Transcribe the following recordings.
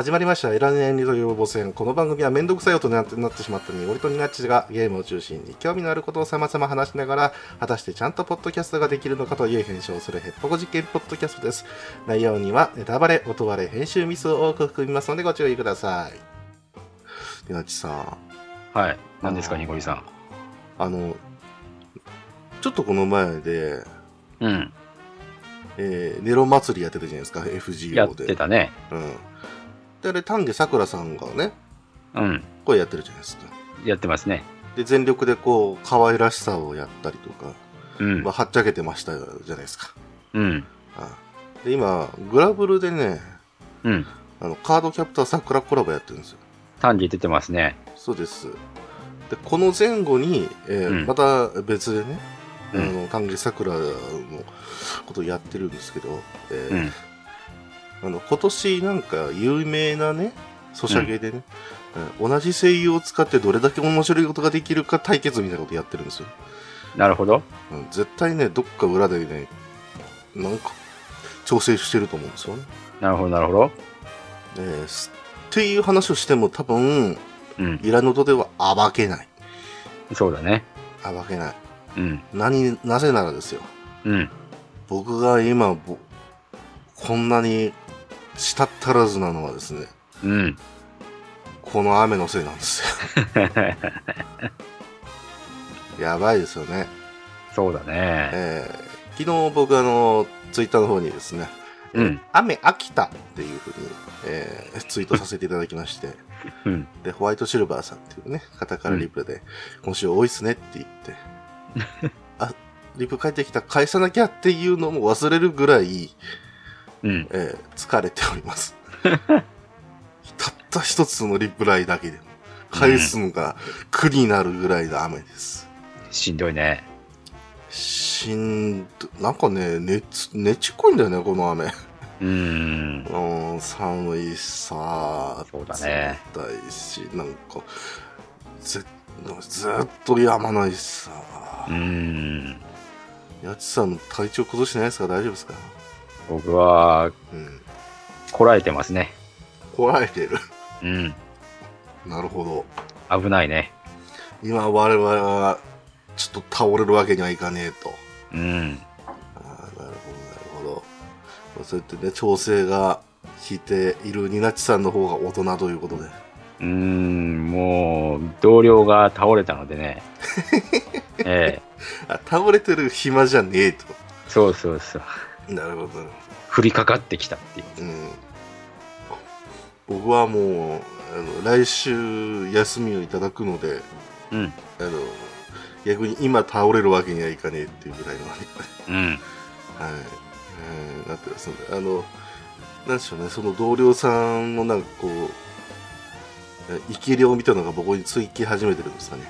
始まりました。エラネンリと予防戦。この番組はめんどくさい音になってなってしまったに、俺とニナッチがゲームを中心に興味のあることを様々話しながら、果たしてちゃんとポッドキャストができるのかという編集をするヘッポコ実験ポッドキャストです。内容にはネタバレ、音割れ、編集ミスを多く含みますのでご注意ください。ニナッチさん、はい。何ですか、ニコリさん。あの、ちょっとこの前で、うん。えーネロ祭りやってたじゃないですか、FGO で。やってたね。うん。で、あれ、丹下さくらさんがね、うん。声やってるじゃないですか。やってますね。で、全力でこう、可愛らしさをやったりとか、うんまあ、。はっちゃけてましたじゃないですか。うん。あで、今、グラブルでね、うん。あの、カードキャプター桜コラボやってるんですよ。単に出てますね。そうです。で、この前後に、えーうんまた別でね、うんあの、丹下さくらのことをやってるんですけど、えーうん。あの、今年なんか有名なね、ソシャゲでね、うん同じ声優を使ってどれだけ面白いことができるか対決みたいなことやってるんですよ。なるほど。うん絶対ね、どっか裏でね、なんか、調整してると思うんですよね。なるほど、なるほど。えーすっていう話をしても多分、うん。イラノドでは暴けない。そうだね。暴けない。うん。何、なぜならですよ。うん。僕が今、ぼこんなにしたったらずなのはですね、うん。この雨のせいなんですよ。やばいですよね。そうだね。えー昨日僕あの、ツイッターの方にですね、うん。雨飽きたっていうふうに、えーツイートさせていただきまして、うん。で、ホワイトシルバーさんっていうね、方からリプで、今週多いっすねって言って、あ、リプ返ってきた返さなきゃっていうのも忘れるぐらい、うん。えー疲れております。たった一つのリプライだけでも、返すのが苦になるぐらいの雨です。しんどいね。しんど、なんかね、熱、ねちっこいんだよね、この雨。うーん。うん、寒いしさ、そうだね冷たいし、なんか、ずずっとやまないしさ。うーん。やちさん体調崩してないですか？大丈夫ですか？僕は、うん。こらえてますね。こらえてる。うん。なるほど。危ないね。今我々は、ちょっと倒れるわけにはいかねえと。うん。ああ、なるほど、なるほど。まあそうやってね、調整が効いているニナッチさんの方が大人ということで。うーん。もう、同僚が倒れたのでね。ええ。あ、倒れてる暇じゃねえと。そうそうそう。なるほど。降りかかってきたっていう。うん。僕はもう、あの、来週休みをいただくので、うん。あの、逆に今倒れるわけにはいかねえっていうぐらいの、はい、うん。えーなってますので、あの、なんでしょうね、その同僚さんのなんかこう、え生き量みたいなのが僕につき始めてるんですかね。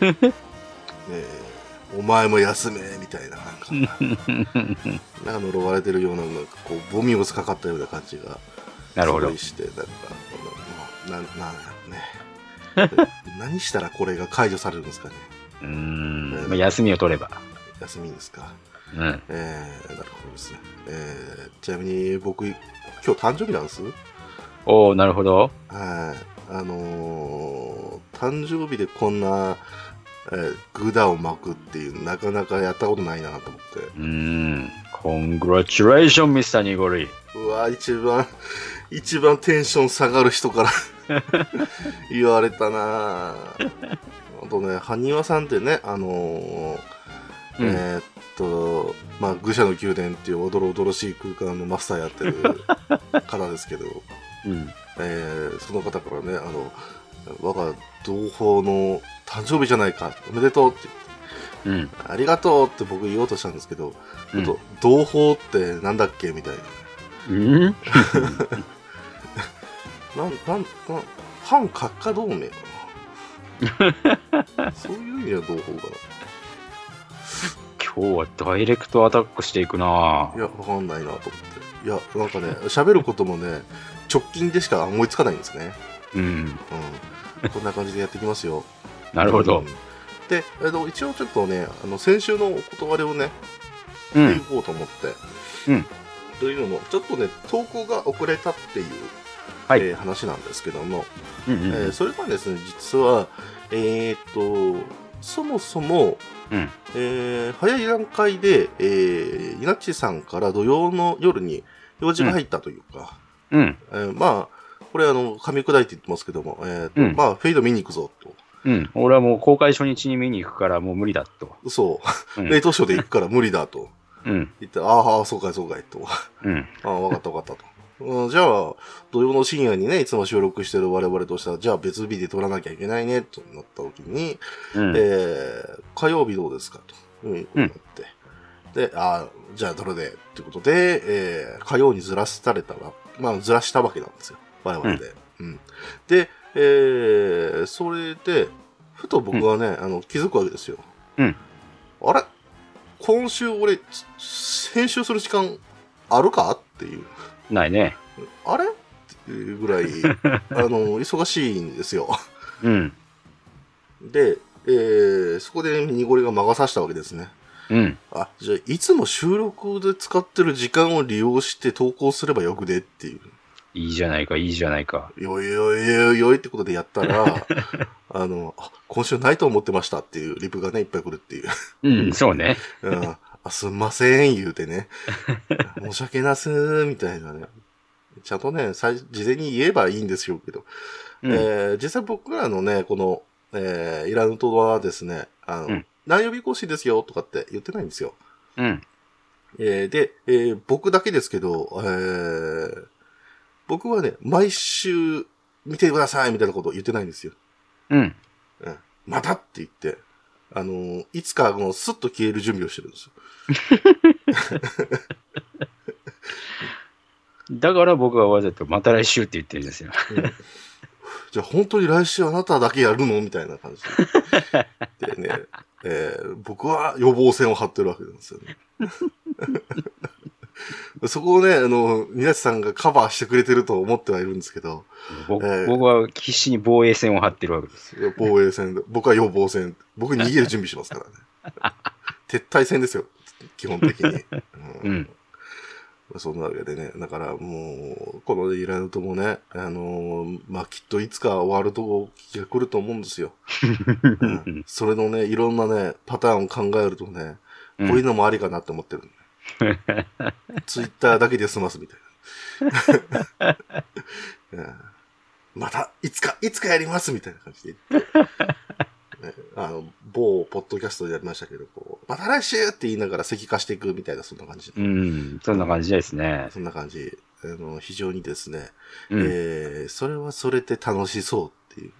えーお前も休めみたいな、なんか、なんか呪われてるような、なんかこう、ボミをかかったような感じが、なるほど。して、なんか、な、な、なんね。何したらこれが解除されるんですかね。うーん。まあ休みを取れば。休みですか。うん。えー、なるほどですね。えー、ちなみに僕、今日誕生日なんです？おおなるほど。はい。あのー、誕生日でこんな、えー、グダを巻くっていう、なかなかやったことないなと思って。うーん。Congratulations, Mr. ニゴリ。うわ、一番、一番テンション下がる人から 言われたなぁ。あとね、埴輪さんってね、あのーうんえーっと、まあ、愚者の宮殿っていうおどろおどろしい空間のマスターやってる方ですけど、うん。えーその方からね、あの、我が同胞の誕生日じゃないか、おめでとうって言って、うん。ありがとうって僕言おうとしたんですけど、うんちょっと同胞ってなんだっけみたいな。うん？なん、なん、なん、反閣下同盟かな。そういう意味では同胞か今日はダイレクトアタックしていくなな。いや、わかんないなと思って。いや、なんかね、喋ることもね、直近でしか思いつかないんですね。うん。うん。こんな感じでやっていきますよ。なるほどうん。で、えっと、一応ちょっとね、あの、先週のお断りをね、うしていん。こうと思って。うん。というのも、ちょっとね、投稿が遅れたっていうはい。えー話なんですけども、うんうんえーそれがですね、実は、えーっと、そもそも、うん。えー早い段階で、えー、稲地さんから土曜の夜に用事が入ったというか、うん。えーまあ、これあの、噛み砕いて言ってますけども、えーとうんまあ、フェイド見に行くぞと。うん。俺はもう公開初日に見に行くからもう無理だと。そうう、ん冷凍ショーで行くから無理だとうん。言って、ああ、そうかい、そうかい、と。うん。ああ、わかったわかったと。うん、じゃあ、土曜の深夜にね、いつも収録してる我々としては、じゃあ別日で撮らなきゃいけないね、となった時に、うん。えー、火曜日どうですかと。いうことになって。で、ああ、じゃあどれでってことで、えー、火曜にずらされたら、まあずらしたわけなんですよ。我々で。うん。で、えー、それで、ふと僕はね、あの、気づくわけですよ。うん。あれ？今週俺、つ編集する時間あるか？っていう。ないね。あれ？っていうぐらい、あの、忙しいんですよ。うん。で、えー、そこで濁りが魔が差したわけですね。うん。あ、じゃあ、いつも収録で使ってる時間を利用して投稿すればよくね？っていう。いいじゃないか、いいじゃないか。よいよいよいよいってことでやったら、あの、あ、今週ないと思ってましたっていうリプがね、いっぱい来るっていう。うん、そうね。うん、あ、すんません、言うてね。申し訳なすー、みたいなね。ちゃんとね、最事前に言えばいいんですよけど。うん。えー実際僕らのね、この、えーイラヌトはですね、あの、うん何曜日更新ですよとかって言ってないんですよ。うん。えーで、えー僕だけですけど、えー僕はね、毎週見てくださいみたいなことを言ってないんですよ。うん。うん、またって言って、あのーいつかこのスッと消える準備をしてるんですよ。だから僕はわざとまた来週って言ってるんですよ。じゃあ本当に来週あなただけやるのみたいな感じで。でね、えー僕は予防線を張ってるわけなんですよね。そこをね、あの、宮地さんがカバーしてくれてると思ってはいるんですけど、僕えー僕は必死に防衛線を張ってるわけです。防衛戦で、僕は予防戦。僕逃げる準備しますからね。撤退戦ですよ、基本的に。う うんん。そんなわけでね、だからもう、このイラヌトもね、あのーまあ、きっといつか終わると気が来ると思うんですよ。うんそれのね、いろんなね、パターンを考えるとね、こういうのもありかなって思ってる、ツイッターだけで済ますみたいな。うんまた、いつか、いつかやりますみたいな感じであの、某ポッドキャストでやりましたけど、こう、また来週って言いながら石化していくみたいな、そんな感じ。うん。そんな感じですね。そんな感じ。あの、非常にですね、うん。えー、それはそれで楽しそうっていう。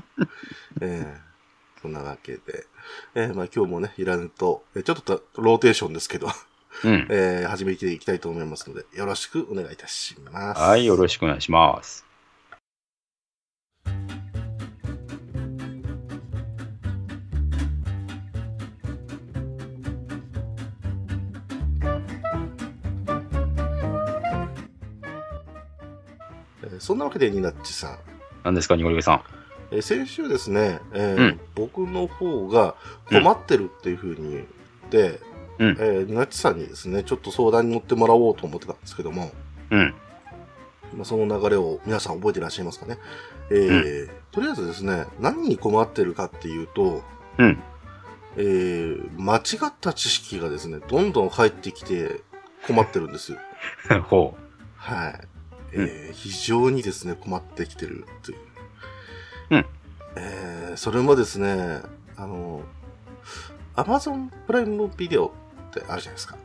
えーそんなわけで。えーまあ今日もね、いらぬと、えーちょっとローテーションですけど、うん。えー始めていきたいと思いますので、よろしくお願いいたします。はい、よろしくお願いします。えーそんなわけで、ニナッチさん。何ですか、ニゴリゲさん。えー先週ですね、えーうん僕の方が困ってるっていうふうに言って、うんえーニナッチさんにですね、ちょっと相談に乗ってもらおうと思ってたんですけども、うん。まあ、その流れを皆さん覚えていらっしゃいますかね。えーとりあえずですね、何に困ってるかっていうと、うん。えー間違った知識がですね、どんどん入ってきて困ってるんですよ。ほはい。えー非常にですね、困ってきてるという。うん。えーそれもですね、あの、Amazon プライムビデオってあるじゃないですか。う。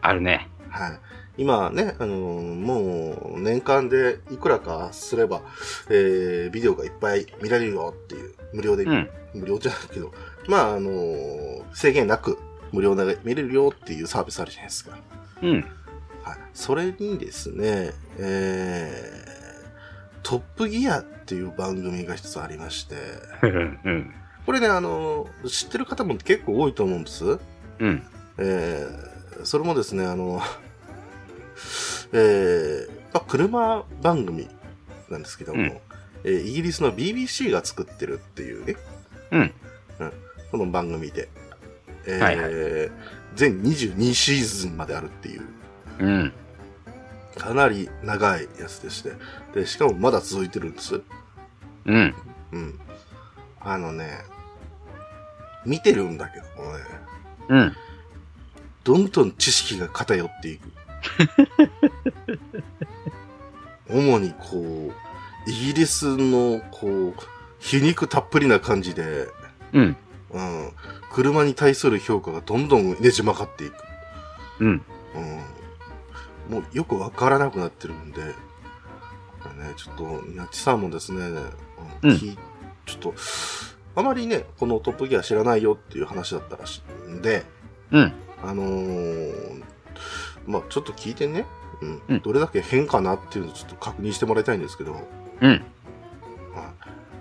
あるね。はい。今ね、あのもう年間でいくらかすれば、えービデオがいっぱい見られるよっていう、無料で、うん。無料じゃないけど、まあ、あの制限なく無料で見れるよっていうサービスあるじゃないですか。うん。はい。それにですね、えー、トップギアっていう番組が一つありまして、うん。これね、あの知ってる方も結構多いと思うんです。うん。えー、それもですね、あの、えー、まあ、車番組なんですけども、うんえーイギリスの BBC が作ってるっていうね、うん。この番組で、えーはい全22シーズンまであるっていう、うん。かなり長いやつでして。で、しかもまだ続いてるんです。うん。うん。あのね、見てるんだけどもね、うん。どんどん知識が偏っていく。主にこう、イギリスのこう、皮肉たっぷりな感じで、うん。うん、車に対する評価がどんどんねじ曲がっていく。うん。うん、もうよくわからなくなってるんで、ね、ちょっと、なちさんもですね、うん。ちょっと、あまりね、このトップギア知らないよっていう話だったらしいんで、うん。あのーまあちょっと聞いてね、うん。うん。どれだけ変かなっていうのをちょっと確認してもらいたいんですけど、うん。はい。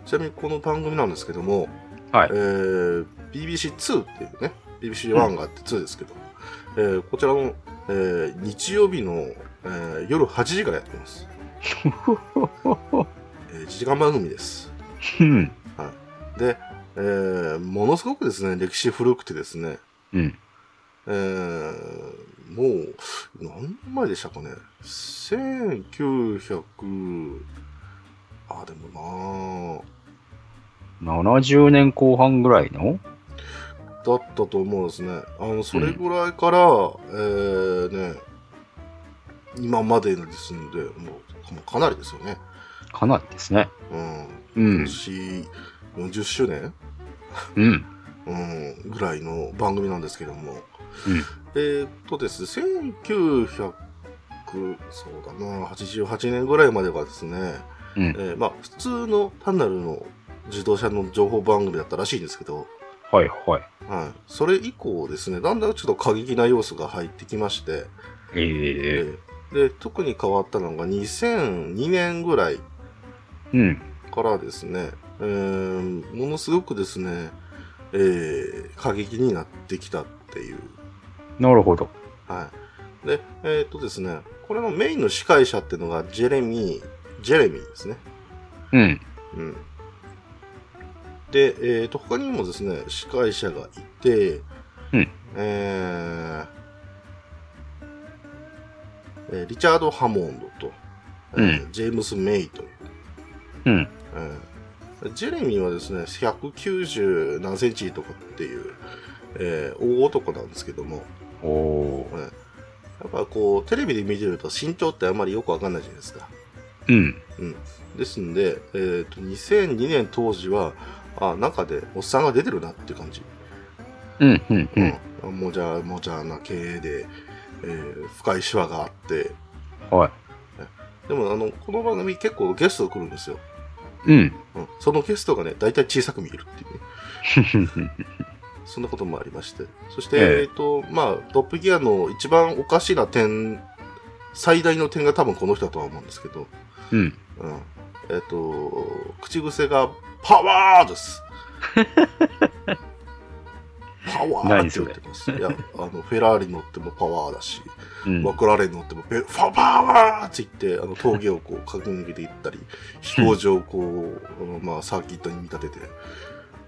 ちなみにこの番組なんですけども、はい。えー BBC2 っていうね、BBC1 があって2ですけど、えーこちらの、えー日曜日の、えー夜8時からやってます。えー1時間番組です。うん。で、えーものすごくですね、歴史古くてですね、うん。えーもう、何年前でしたかね。1900、あ、でも70年後半ぐらいの？なだったと思うんですね。あの、それぐらいから、えーね、今までですんで、もう、もうかなりですよね。かなりですね。うん。うん今。年40周年？うん。うん、ぐらいの番組なんですけども。うんえーっとですね、1900、そうだな、88年ぐらいまではですね、うん。えーまあ、普通の単なるの自動車の情報番組だったらしいんですけど、はいはい。はい。それ以降ですね、だんだんちょっと過激な要素が入ってきまして、えええーで、特に変わったのが2002年ぐらいうん。からですね、えーものすごくですね、えー過激になってきたっていう。なるほど。はい。で、えーっとですね、これのメインの司会者っていうのがジェレミー、ジェレミーですね。うん。うん。で、えーっと、他にもですね、司会者がいて、うんえーえーリチャード・ハモンドと、えージェームス・メイという、うん。えージェレミーはですね、190何センチとかっていう、えー大男なんですけども、おおー。やっぱこう、テレビで見てると身長ってあんまりよくわかんないじゃないですか。うん。ですんで、えっ、と、2002年当時は、あ、中でおっさんが出てるなっていう感じ。うん。うん。うん。うん。もじゃ、もじゃな経営で、えー深いシワがあって、はい。でもあの、この番組結構ゲストが来るんですよ。うん。うん。そのゲストがね、大体小さく見えるっていうね。そんなこともありまして。そして、えええっ、と、まあ、トップギアの一番おかしな点、最大の点が多分この人だとは思うんですけど、うん。うん。えっ、と、口癖がパワーです。パワーって言ってます。いや、あの、フェラーリ乗ってもパワーだし、うん。マクラーレン乗ってもペファパワーって言って、あの、峠をこう、駆け抜けていったり、飛行場をこう、あ のまあ、サーキットに見立てて、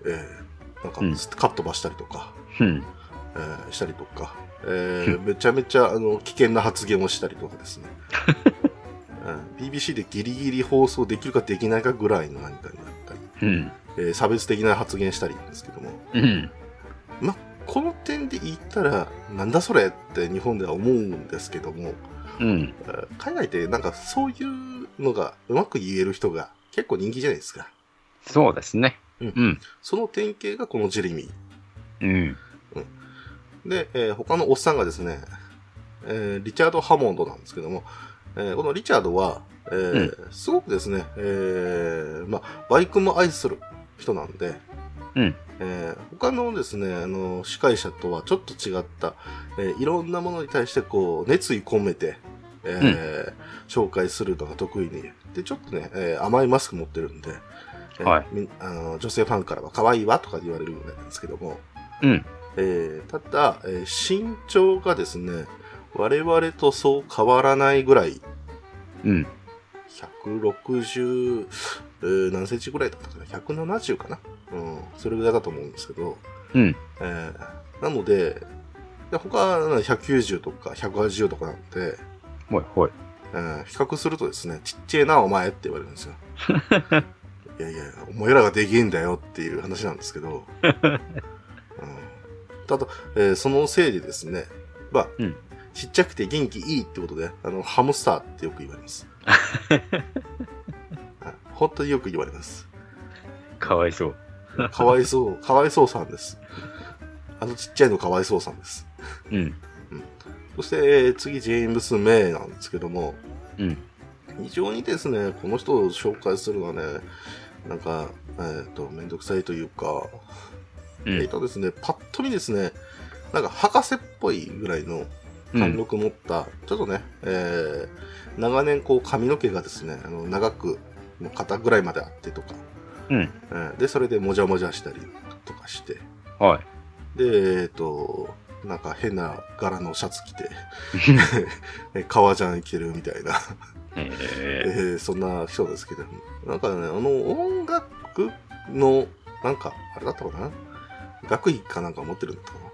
えー、なんか、うんカットばしたりとか、うん。えーしたりとか、えーめちゃめちゃあの危険な発言をしたりとかですね、うん BBC でギリギリ放送できるかできないかぐらいの何かになったり、うん。えー差別的な発言したりなんですけども、うん。この点で言ったら、なんだそれって日本では思うんですけども、うん。えー海外ってなんかそういうのがうまく言える人が結構人気じゃないですか。そうですね。うんうん。その典型がこのジェレミー。うん。で、えー他のおっさんがですね、えーリチャード・ハモンドなんですけども、えーこのリチャードは、えーすごくですね、えーまあ、バイクも愛する人なんで、うんえー他のですね、あの、司会者とはちょっと違った、えーいろんなものに対してこう、熱意込めて、えー紹介するのが得意に。で、ちょっとね、えー甘いマスク持ってるんで、えーはいみあの女性ファンからは可愛いわとか言われるぐらいなんですけども、うん。えーただ、えー身長がですね、我々とそう変わらないぐらい、うん。160、えー何センチぐらいだったかな ?170 かなうん、それぐらいだと思うんですけど、うん。えーなので、で他は190とか180とかなんで、ほいほい。えー比較するとですね、ちっちゃいな、お前って言われるんですよ。いやいや、お前らができんだよっていう話なんですけど、うん、ただ、えーそのせいでですね、まあ、うんちっちゃくて元気いいってことで、あの、ハムスターってよく言われます。はい本当によく言われます。かわいそう。かわいそう、かわいそうさんです。あのちっちゃいのかわいそうさんです。うん。そして、えー次、ジェームス・メイなんですけども、うん。非常にですね、この人を紹介するのはね、なんか、えっ、と、めんどくさいというか、うん。えっとですね、パッと見ですね、なんか博士っぽいぐらいの貫禄持った、ちょっとね、えー、長年こう髪の毛がですね、あの長く、肩ぐらいまであってとか、うん。えーで、それでもじゃもじゃしたりとかして、はい。で、えっ、と、なんか変な柄のシャツ着て、え革ジャン着てるみたいな、ええーーそんな人ですけど、なんかね、あの音楽の、なんか、あれだったかな？学位かなんか持ってるんだったかな？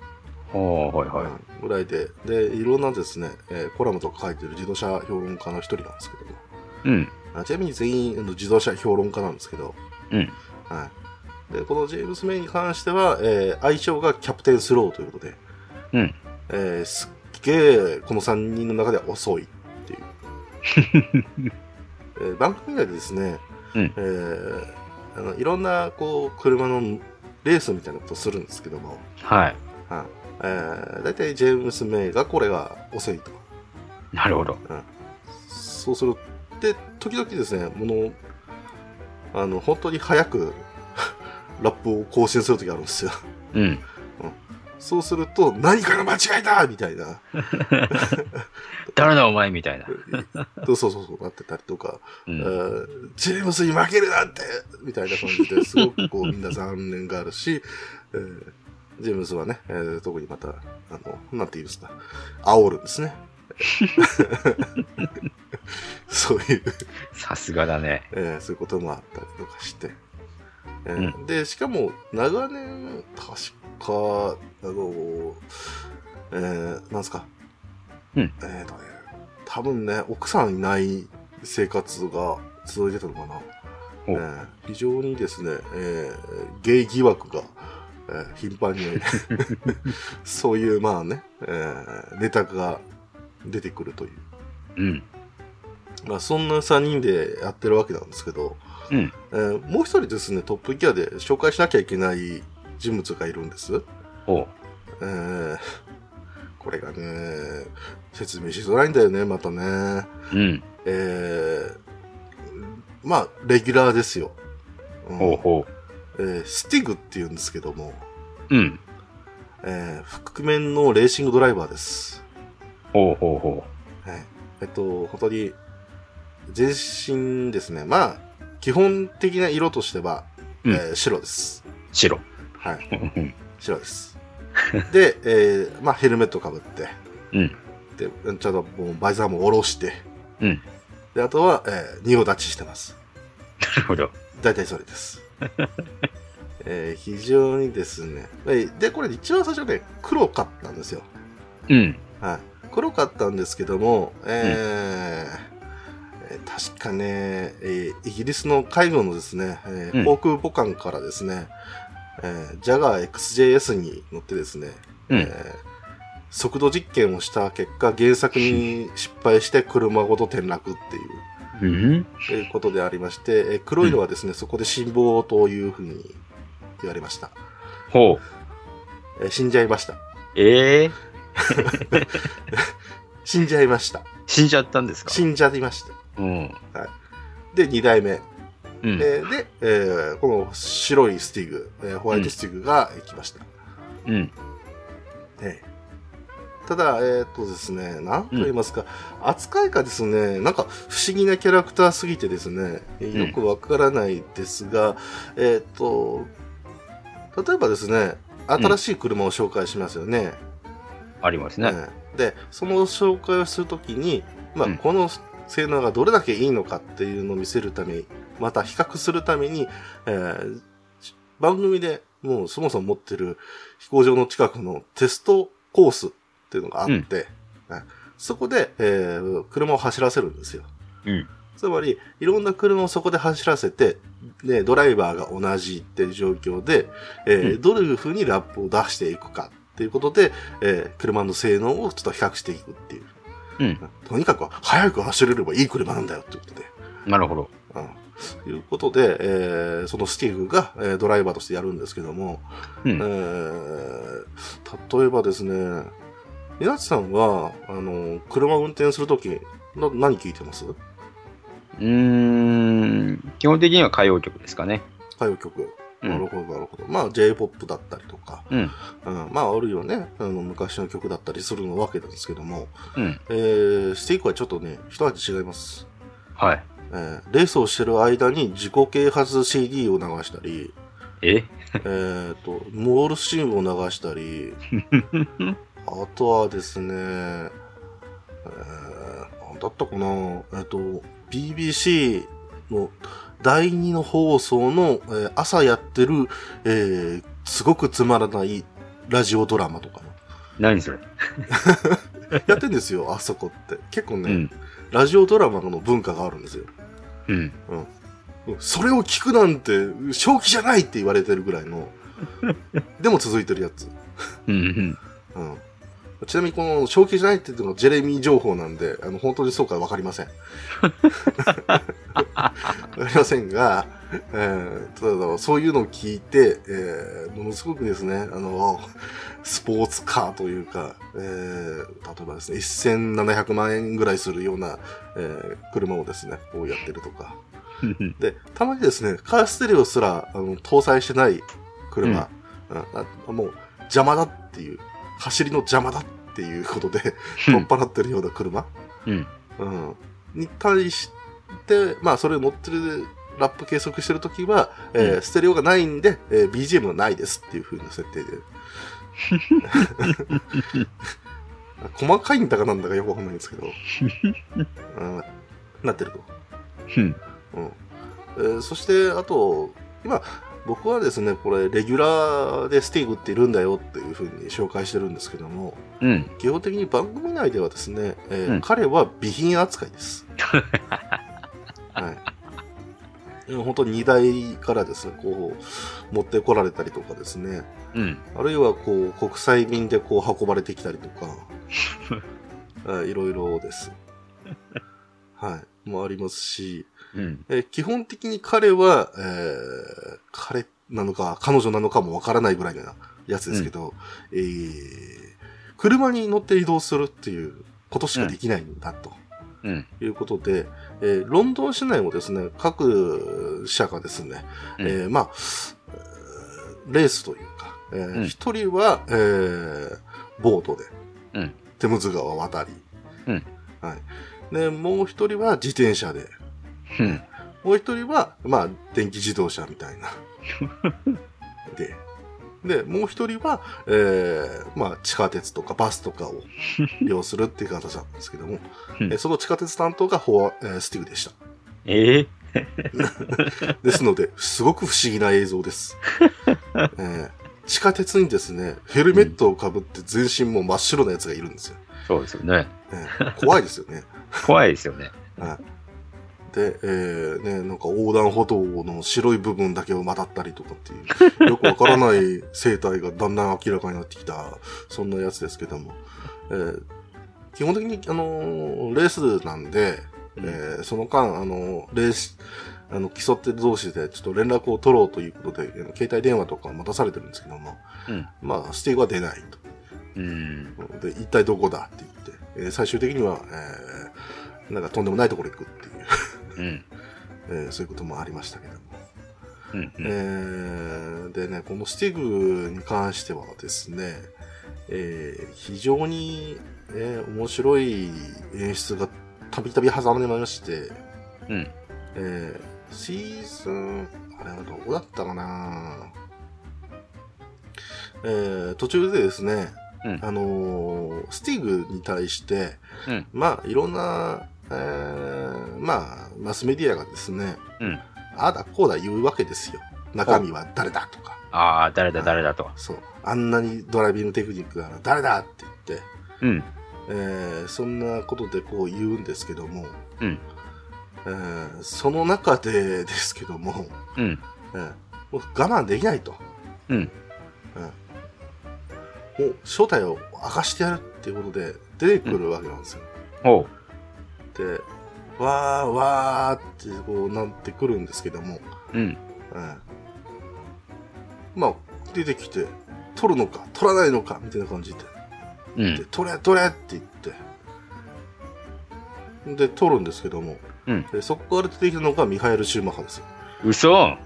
はいはい。うんぐらいで、で、いろんなですね、えーコラムとか書いてる自動車評論家の一人なんですけども、うん。あちなみに全員あの自動車評論家なんですけど、うん。はい。で、このジェームス・メイに関しては、えー愛称がキャプテンスローということで、うん。えーすっげえ、この3人の中では遅いっていう。えー番組内でですね、うんえーあのいろんなこう車のレースみたいなことをするんですけども、はい。はいえー、大体ジェームス・メイがこれが遅いと。なるほど。そうするで、時々ですね、もの、あの、本当に早く ラップを更新するときあるんですよ。うん。そうすると、何かが間違いだみたいな。誰だお前みたいな。そうそうそうなってたりとか、えうん。ージェームスに負けるなんてみたいな感じですごくこうみんな残念があるし、えージェームスはね、えー特にまた、あの、なんて言うんですか、煽るんですね。そういう、さすがだね。えーそういうこともあったりとかして。えーうで、しかも、長年、確か、あの、えーなんすか、うんえっ、とね、多分ね、奥さんいない生活が続いてたのかな。おえー非常にですね、えーゲイ疑惑が、えー頻繁に、そういう、まあね、えーネタが出てくるという。うん。まあ、そんな3人でやってるわけなんですけど、うん。えーもう一人ですね、トップギアで紹介しなきゃいけない人物がいるんです。おう。えーこれがね、説明しづらいんだよね、またね。うん。えーまあ、レギュラーですよ。うんほうほえースティグって言うんですけども、う。うん。えー覆面のレーシングドライバーです。ほうほうほはい。えっと、本当に、全身ですね。まあ、基本的な色としては、うんえー白です。う。白。はい。うん。白です。で、えーまあ、ヘルメットかぶって、うん。で、ちゃんともうバイザーも下ろして、うん。で、あとは、えー、仁王立ちしてます。なるほど。大体それです。えー非常にですね。えーで、これ一番最初ね、黒かったんですよ。うん。はい。黒かったんですけども、えーえー確かね、えーイギリスの海軍のですね、え航空母艦からですね、えージャガー XJS に乗ってですね、うんえー速度実験をした結果、原作に失敗して車ごと転落っていううん。えーことでありまして、えー黒いのはですね、そこで死亡というふうに言われました。ほう。えー死んじゃいました。ええ 死んじゃいました。死んじゃったんですか？死んじゃいました。うん。で、2代目。うん。えーで、えーこの白いスティグ、えーホワイトスティグが来ました。うん。えーただ、えっ、とですね、なんと言いますか、扱いがですね、なんか不思議なキャラクターすぎてですね、えーよくわからないですが、えっ、と、例えばですね、新しい車を紹介しますよね。ありますね。えーで、その紹介をするときに、まあ、うんこの性能がどれだけいいのかっていうのを見せるために、また比較するために、えー番組でもうそもそも持ってる飛行場の近くのテストコースっていうのがあって、えそこで、えー車を走らせるんですよ。うん。つまり、いろんな車をそこで走らせて、で、ドライバーが同じっていう状況で、えーうんどういう風にラップを出していくかっていうことで、えー車の性能をちょっと比較していくっていう。うん。とにかく速く走れればいい車なんだよってことで。なるほど。うん。いうことで、えーそのスティーブが、えードライバーとしてやるんですけども、えうん。ー例えばですね、稲地さんは、あの、車を運転するとき、な何聞いてます？うーん。基本的には歌謡曲ですかね。歌謡曲。うん。なるほど、なるほど。まあ、J-POP だったりとか、うん。うん、まあ、あるよね。あの、昔の曲だったりするのわけなんですけども、うん。えー、スティークはちょっとね、一味違います。はい。えー、レースをしてる間に自己啓発 CD を流したり、え？えっ、と、モールスチームを流したり、あとはですね、えー、なんだったかなえっ、と、BBC の第2の放送の、えー朝やってる、えー、すごくつまらないラジオドラマとかね何それ？やってんですよ、あそこって。結構ね、うん。ラジオドラマの文化があるんですよ。うん。それを聞くなんて、正気じゃないって言われてるぐらいの、でも続いてるやつ。うん。うん。うん。ちなみにこの正気じゃないって言ってるのはジェレミー情報なんで、あの、本当にそうかわかりません。わかりませんが、えー、ただ、そういうのを聞いて、えー、ものすごくですね、あの、スポーツカーというか、えー、例えばですね、1700万円ぐらいするような、えー、車をですね、こうやってるとか。で、たまにですね、カーステレオすら、あの、搭載してない車、うんあもう邪魔だっていう、走りの邪魔だっていうことで、取っ払ってるような車、うん。うん、に対して、まあ、それを乗ってるラップ計測してるときは、えーうんステレオがないんで、えー BGM がないですっていう風な設定で。細かいんだかなんだかよくわかんないんですけど、うん、なってると。うん。うんえーそして、あと、今、僕はですね、これ、レギュラーでスティーグっているんだよっていうふうに紹介してるんですけども、うん。基本的に番組内ではですね、えーうん彼は備品扱いです。はい。本当に荷台からですね、こう、持ってこられたりとかですね、うん。あるいはこう、国際便でこう運ばれてきたりとか、はいいろいろです。はい。もありますし、うん。えー基本的に彼は、えー彼なのか、彼女なのかもわからないぐらいのやつですけど、えー車に乗って移動するっていうことしかできないんだと。うん。いうことで、えーロンドン市内もですね、各社がですね、うん。えーまあ、えーレースというか、えーうん。一人は、えーボートで、うん。テムズ川を渡り、うん。はい。で、もう一人は自転車で、うん。もう一人は、まあ、電気自動車みたいな。で、で、もう一人は、えー、まあ、地下鉄とかバスとかを利用するっていう形なんですけども、うんえーその地下鉄担当がフォア、えースティグでした。ええ ですので、すごく不思議な映像です。えー地下鉄にですね、ヘルメットをかぶって全身も真っ白なやつがいるんですよ。そうですよね。えー怖いですよね。怖いですよね。はい。で、えー、ね、なんか横断歩道の白い部分だけを渡ったりとかっていう、よくわからない生態がだんだん明らかになってきた、そんなやつですけども、えー基本的に、あのーレースなんで、えーその間、あのーレース、あの、競ってる同士でちょっと連絡を取ろうということで、携帯電話とか持たされてるんですけども、うん。まあ、スティーグは出ないと。うん。で、一体どこだって言って、えー最終的には、えーなんかとんでもないところ行くっていう。うん。えーそういうこともありましたけども。うん。えーでね、このスティグに関してはですね、えー非常に、えー面白い演出がたびたび挟まれまして、うん。えーシーズン、あれはどこだったかなえー途中でですね、うんあのースティグに対して、うんまあ、いろんな、えーまあ、マスメディアがですね、うん。ああだこうだ言うわけですよ。中身は誰だとか。ああ、誰だ誰だと。そう。あんなにドライビングテクニックが誰だって言って、うん。えーそんなことでこう言うんですけども、うん。えーその中でですけども、うん。えーもう我慢できないと。うん。もう正体を明かしてやるっていうことで出てくるわけなんですよ。おう。で、わーわーってこうなってくるんですけども、うん。えーまあ、出てきて、取るのか、取らないのか、みたいな感じで。でうん。取れ、取れって言って。で、取るんですけども、うんでそこから出てきたのがミハエル・シューマッハですよ。嘘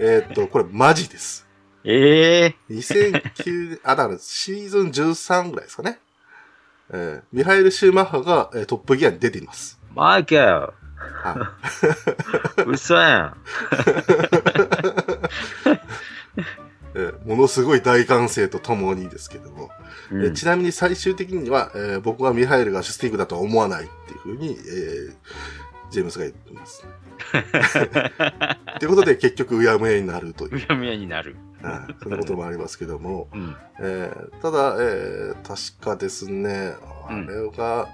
えーっと、これマジです。ええ2009あ、だからシーズン13ぐらいですかね。えーミハエル・シューマッハが、えートップギアに出ています。マイケルはい。嘘やん。えーものすごい大歓声とともにですけども、うんえーちなみに最終的には、えー僕はミハエルがシュスティングだとは思わないっていうふうに、えージェームスが言ってます。ということで結局うやむやになるという、うやむやになる。はいそんなこともありますけども、うん。えーただ、えー確かですね、あうんれが、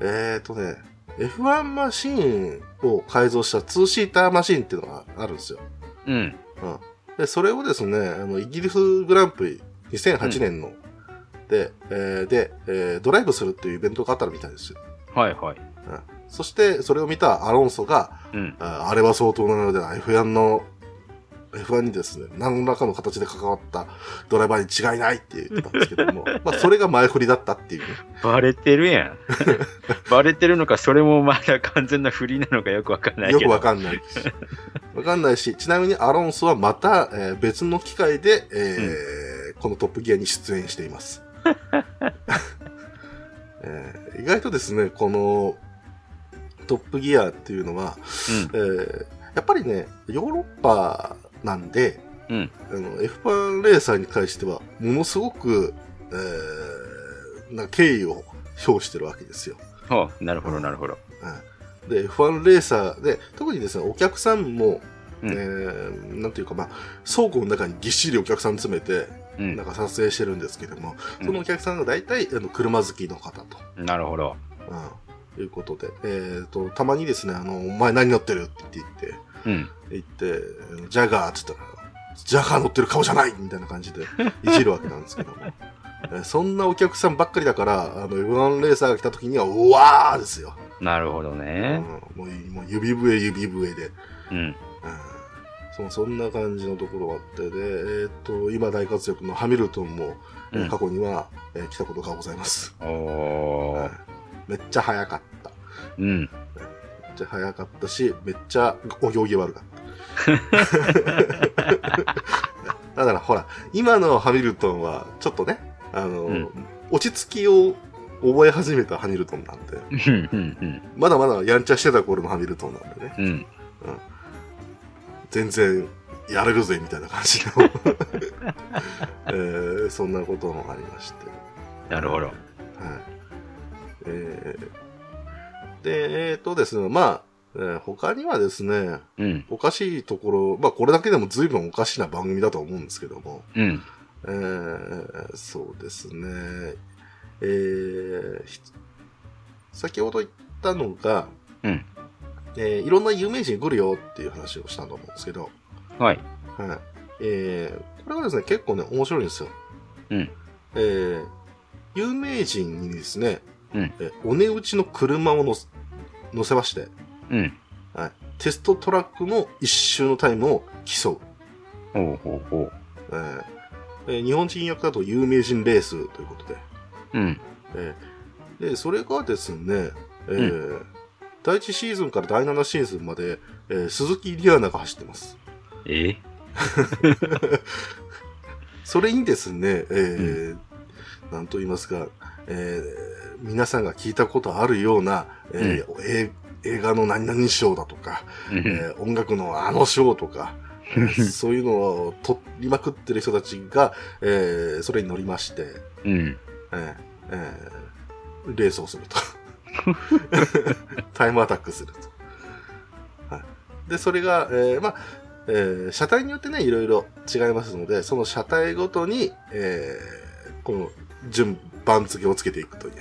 えっ、とね、F1 マシーンを改造した2シーターマシーンっていうのがあるんですよ。うん。うん。で、それをですね、あの、イギリスグランプリ2008年の、で、えーで、えードライブするっていうイベントがあったみたいですよ。はいはい。うん。そして、それを見たアロンソが、うん。ああれは相当なのでは F1 の、F1 にですね、何らかの形で関わったドライバーに違いないって言ってたんですけども、まあ、それが前振りだったっていうね。バレてるやん。バレてるのか、それもまだ完全な振りなのかよくわかんないけど。よくわかんないし。わかんないし、ちなみにアロンソはまた、えー別の機会で、えーこのトップギアに出演しています。えー意外とですね、このトップギアっていうのは、えーやっぱりね、ヨーロッパなんで、うん。あの F1 レーサーに関しては、ものすごく、えーな敬意を表してるわけですよ。うん。ほう、なるほど、なるほど。うんで、F1 レーサーで、特にですね、お客さんも、うんえーなんていうか、まあ、倉庫の中にぎっしりお客さん詰めて、うんなん。か撮影してるんですけども、うんそのお客さんが大体、あの、車好きの方と、なるほど。うん、いうことで、えっ、と、たまにですね、あの、お前何乗ってるって言って、うん。言って、ジャガーって言ったら、ジャガー乗ってる顔じゃないみたいな感じで いじるわけなんですけども。えーそんなお客さんばっかりだから、あの、F1 レーサーが来た時には、うわーですよ。なるほどうんね。もうもう指笛指笛で。うん。うんそうそんな感じのところがあって、で、えーっと、今大活躍のハミルトンも、えーうん過去には、えー来たことがございます。おはいー。めっちゃ早かった。うん。めっちゃ早かったし、めっちゃお行儀悪かった。だからほら、今のハミルトンは、ちょっとね、あの、うん落ち着きを覚え始めたハミルトンなんで、うん。うん。まだまだやんちゃしてた頃のハミルトンなんでね、うん。全然やれるぜみたいな感じの、えーそんなこともありまして。なるほど。はい。えーで、えっ、とですね、まあ、えー他にはですね、うん。おかしいところ、まあこれだけでも随分おかしな番組だと思うんですけども、うん。えーそうですね、えーひ先ほど言ったのが、うん。えーいろんな有名人来るよっていう話をしたと思うんですけど、はい。はい。えーこれがですね、結構ね、面白いんですよ。うん。えー有名人にですね、うんえーお値打ちの車を乗せ乗せまして、うん。はい、テストトラックの一周のタイムを競う。ほうほうほえーえー日本人役だと有名人レースということで、う。うん。えーで、それがですね、えー第1シーズンから第7シーズンまで、えー鈴木リアナが走ってます。え？それにですね、えーなんと言いますか、えー皆さんが聞いたことあるような、えーえー映画の何々賞だとか、うん。えー音楽のあの賞とか、そういうのを取りまくってる人たちが、えーそれに乗りまして、うん。えーえーレースをすると。タイムアタックすると。はい、で、それが、えーまあ、えー車体によってね、いろいろ違いますので、その車体ごとに、えーこの順番付けをつけていくという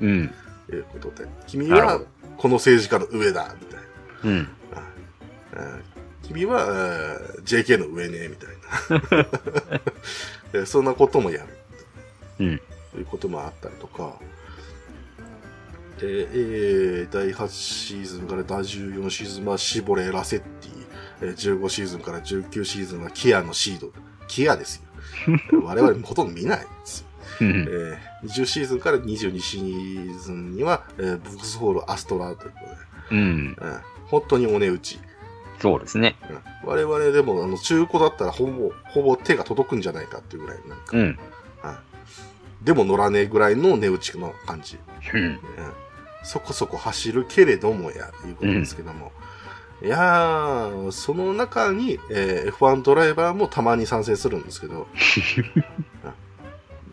うん。いうことで、君はこの政治家の上だ、みたいな。うん。えー君は、えー JK の上ね、みたいな。えそんなこともやる。うん。ということもあったりとか、で、えー第8シーズンから第14シーズンはシボレ・ラセッティ、えー15シーズンから19シーズンはキアのシード。キアですよ。我々ほとんど見ないですよ。うん。えー20シーズンから22シーズンには、えーブックスホール・アストラということで、うん。うん本当にお値打ち。そうですね。うん我々でもあの中古だったらほぼ、ほぼ手が届くんじゃないかっていうぐらいなんか、うん。はいでも乗らねえぐらいの値打ちの感じ。うん。うんそこそこ走るけれどもや、いうことですけども。いやー、その中に、えー F1 ドライバーもたまに参戦するんですけど。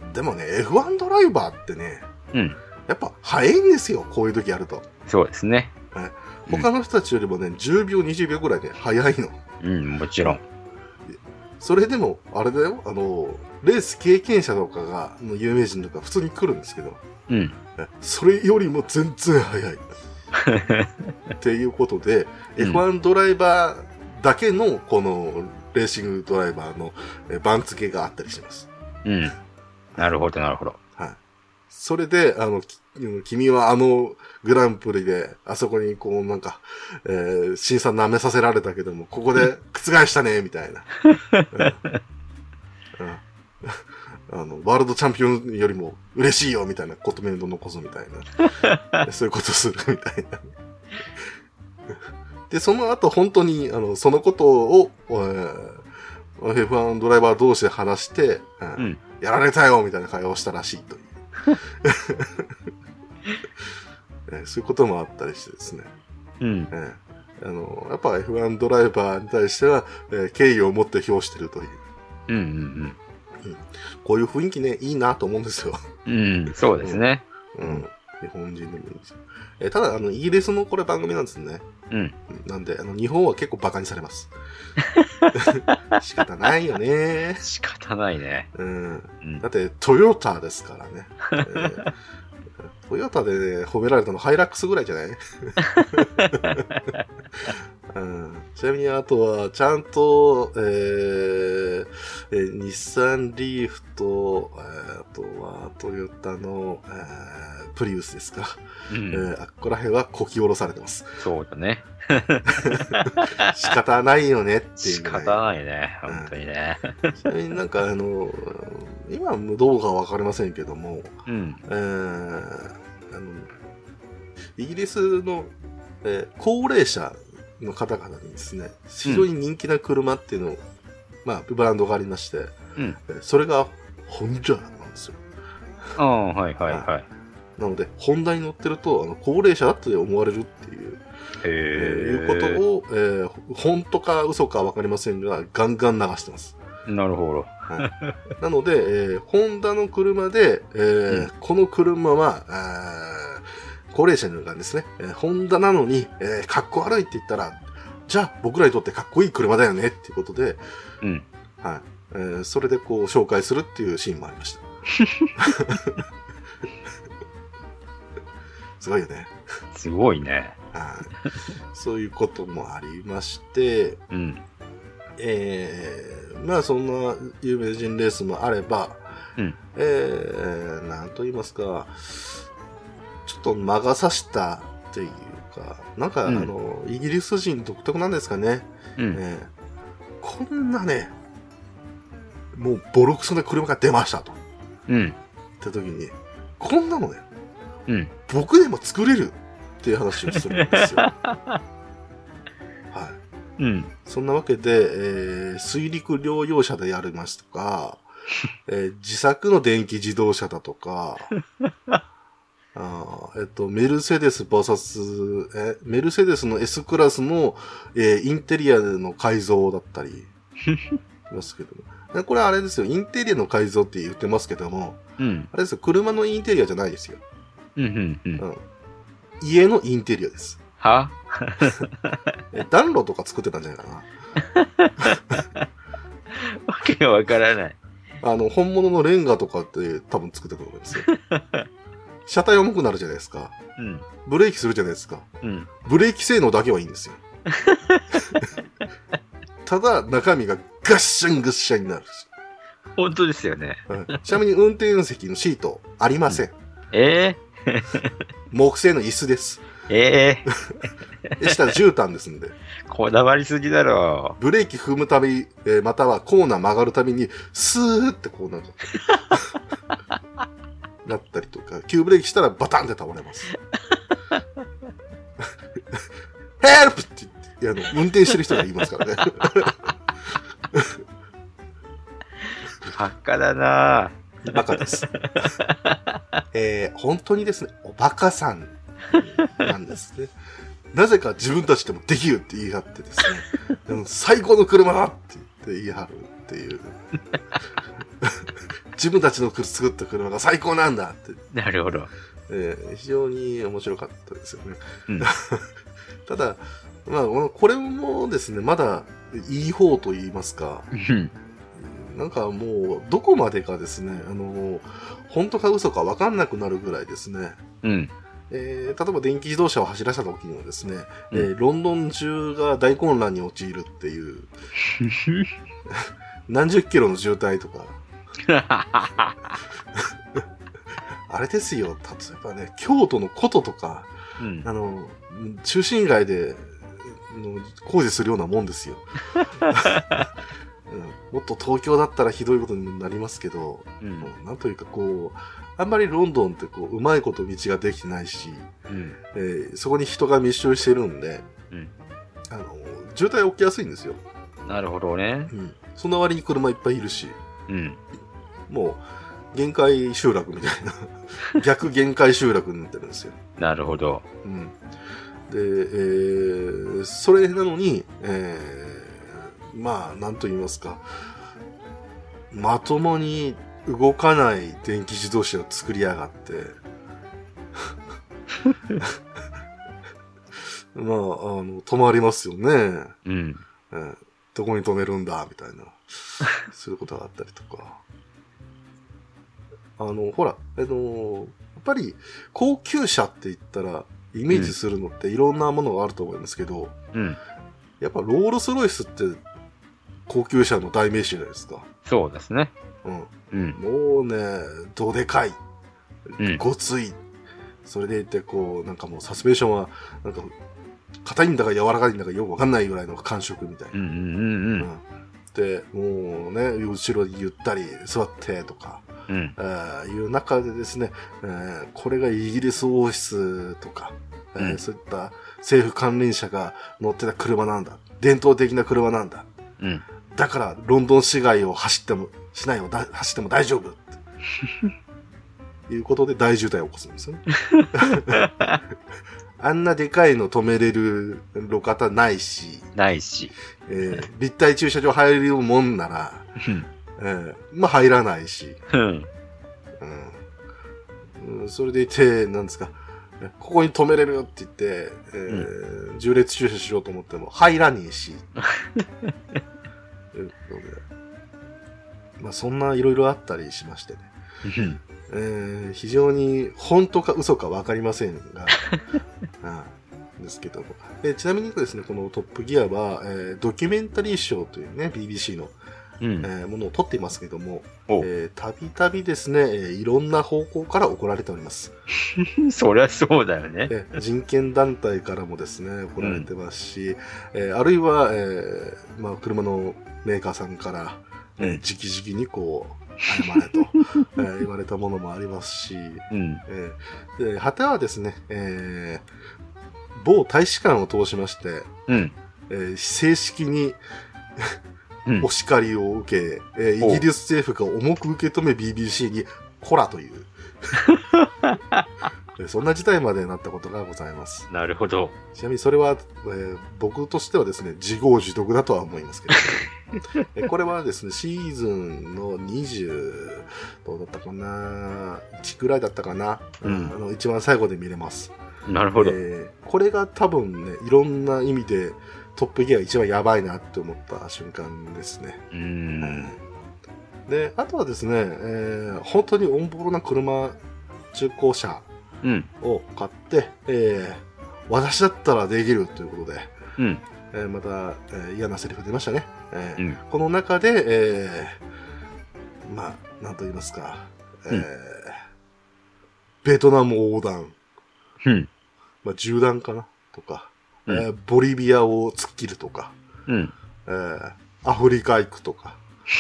うんでもね、F1 ドライバーってね、うん。やっぱ早いんですよ、こういう時やると。そうですね。うん他の人たちよりもね、10秒、20秒ぐらいね、早いの。うん、もちろん。それでも、あれだよ、あの、レース経験者とかが、の有名人とか普通に来るんですけど、うん。えそれよりも全然早い。っていうことで、うん F1 ドライバーだけの、この、レーシングドライバーのえ番付けがあったりします。うん。なるほど、なるほど。はい。それで、あの、き君はあのグランプリで、あそこにこうなんか、えー、審査舐めさせられたけども、ここで 覆したね、みたいな。うんうんあの、ワールドチャンピオンよりも嬉しいよ、みたいなことメント残すみたいな。そういうことするみたいな。で、その後本当に、あの、そのことを、えー F1 ドライバー同士で話して、うんうん。やられたよみたいな会話をしたらしいという。えーそういうこともあったりしてですね。うん。えーあの、やっぱ F1 ドライバーに対しては、えー敬意を持って評してるという。うん。うん。こういう雰囲気ね、いいなと思うんですよ。うん。うん。そうですね。うん。日本人でもいいんですよ。えーただ、あの、イギリスのこれ番組なんですね。うん。なんで、あの、日本は結構バカにされます。仕方ないよね。仕方ないね。うん。うんだ。って、トヨタですからね。えートヨタで、ね、褒められたのハイラックスぐらいじゃない、うん、ちなみに、あとは、ちゃんと、えーえー日産リーフと、えーあとは、トヨタの、えープリウスですか。えうん。ーあっこら辺はこき下ろされてます。そうだね。仕方ないよねっていう仕ぐらい。方ないね。本当にね。ちなみになんかあの、今どうかわかりませんけども、うん。えーあの、イギリスの、えー高齢者の方々にですね、非常に人気な車っていうのを、まあ、ブランドがありまして、うんえーそれが、ホンジャなんですよ。ああ、はいはいはい。なので、ホンダに乗ってると、あの高齢者だって思われるっていう、えーいうことへを、えー本当か嘘かわかりませんが、ガンガン流してます。え。なるほど。はい、なので、えーホンダの車で、えーうんこの車は、高齢者のがですね、えーホンダなのに、えーかっこ悪いって言ったら、じゃあ僕らにとってかっこいい車だよねっていうことで、うん。はいえーそれでこう紹介するっていうシーンもありました。すごいよね。すごいね。はいそういうこともありまして、うん。えー、まあそんな有名人レースもあれば、うんえー、なんと言いますか、ちょっと魔が差したっていうか、なんか、うんあの、イギリス人独特なんですかね。うん。えーこんなね、もうボロクソな車が出ましたと。うん。って時に、こんなのね、うん。僕でも作れるっていう話をするんですよ。はい。うん。そんなわけで、えー水陸両用車でやりますとか、えー自作の電気自動車だとか、あーえっと、メルセデス VS、え、メルセデスの S クラスの、えーインテリアの改造だったり、いますけどこれあれですよ、インテリアの改造って言ってますけども、うん。あれですよ、車のインテリアじゃないですよ。うん。うん。うん。うん。家のインテリアです。は？え暖炉とか作ってたんじゃないかな。わけがわからない。あの、本物のレンガとかって多分作ったと思いますよ。車体重くなるじゃないですか。うん。ブレーキするじゃないですか。うん。ブレーキ性能だけはいいんですよ。ただ、中身がガッシャンガッシャンになる。本当ですよね。うんちなみに運転席のシートありません。え木製の椅子です。ー、えでしたら絨毯ですんで。ー、こだわりすぎだろ。ブレーキ踏むたび、えーまたはコーナー曲がるたびに、スーってこうなんか、なったりとか、急ブレーキしたらバタンって倒れます。ヘルプって言って、いやあの、運転してる人が言いますからね。ばっかだなバカです。えー本当にですね、おバカさんなんですね。なぜか自分たちでもできるって言い張ってですね、うん最高の車だって言って言い張るっていう。自分たちの作った車が最高なんだって、なるほど。えー非常に面白かったですよね。うん ただ、まあ、これもですね、まだいい方と言いますか、うん。なんかもう、どこまでかですね、あの、本当か嘘か分かんなくなるぐらいですね、うん。えー例えば電気自動車を走らせた時にはですね、えうーロンドン中が大混乱に陥るっていう、何十キロの渋滞とか、あれですよ、例えばね、京都の琴とか、うん。あの、中心街で、の工事するようなもんですよ。うんもっと東京だったらひどいことになりますけど、うんなんというかこう、あんまりロンドンってこう、うまいこと道ができてないし、うん。えーそこに人が密集してるんで、うんあの、渋滞起きやすいんですよ。なるほどね。うん。その割に車いっぱいいるし、うん。もう、限界集落みたいな、逆限界集落になってるんですよ。なるほど。うん。で、えーそれなのに、えーまあ、なんと言いますか、まともに動かない電気自動車を作りやがって、まあ、あの、止まりますよね。うん。えーどこに止めるんだ、みたいな、することがあったりとか。あの、ほら、あの、やっぱり高級車って言ったら、イメージするのっていろんなものがあると思いますけど、うん。やっぱロールスロイスって高級車の代名詞じゃないですか。そうですね。うん。うん。もうね、どでかい、うん。ごつい。それでいて、こう、なんかもうサスペンションは、なんか、硬いんだか柔らかいんだかよくわかんないぐらいの感触みたいな。うんうんうんで、もうね、後ろにゆったり座ってとか、うん。うん。えーいう中でですね、えーこれがイギリス王室とか、えーうんそういった政府関連者が乗ってた車なんだ。伝統的な車なんだ。うん。だから、ロンドン市街を走っても、市内をだ走っても大丈夫っていうことで大渋滞を起こすんですよね。あんなでかいの止めれる路肩ないし、ないし。えー立体駐車場入れるもんなら、うん。えーまあ入らないし、うん。うんうんそれでいて、なんですか、ここに止めれるって言って、えー重列駐車しようと思っても入らねえし。ということでまあそんないろいろあったりしましてね。うん。えー非常に本当か嘘かわかりませんが、う んですけども、えーちなみにですね、このトップギアは、えードキュメンタリー賞というね、BBC の、うん。えーものを撮っていますけども、たびたびですね、えーいろんな方向から怒られております。そりゃそうだよね。えー人権団体からもですね、怒られてますし、えーあるいは、えーまあ、車のメーカーさんから、えーうん直々にこう、謝れと、えー言われたものもありますし、うん。えーで、果てはですね、えー某大使館を通しまして、うん。えー正式にうんお叱りを受け、えーおイギリス政府が重く受け止め BBC に、コラという、えーそんな事態までなったことがございます。なるほど。ちなみにそれは、えー僕としてはですね、自業自得だとは思いますけど、えーこれはですね、シーズンの20、どうだったかな、1くらいだったかな、うんあの一番最後で見れます。なるほど。えーこれが多分ね、いろんな意味でトップギア一番やばいなって思った瞬間ですね。うん。で、あとはですね、えー本当にオンボロな車、中古車うん。を買って、えー私だったらできるということで、うん。えーまた、えー嫌なセリフ出ましたね。えーうん。この中で、えーまあ、なんと言いますか、えーうんベトナム横断、うん。まあ、縦断かなとか、うんえーボリビアを突っ切るとか、うん。えーアフリカ行くとか、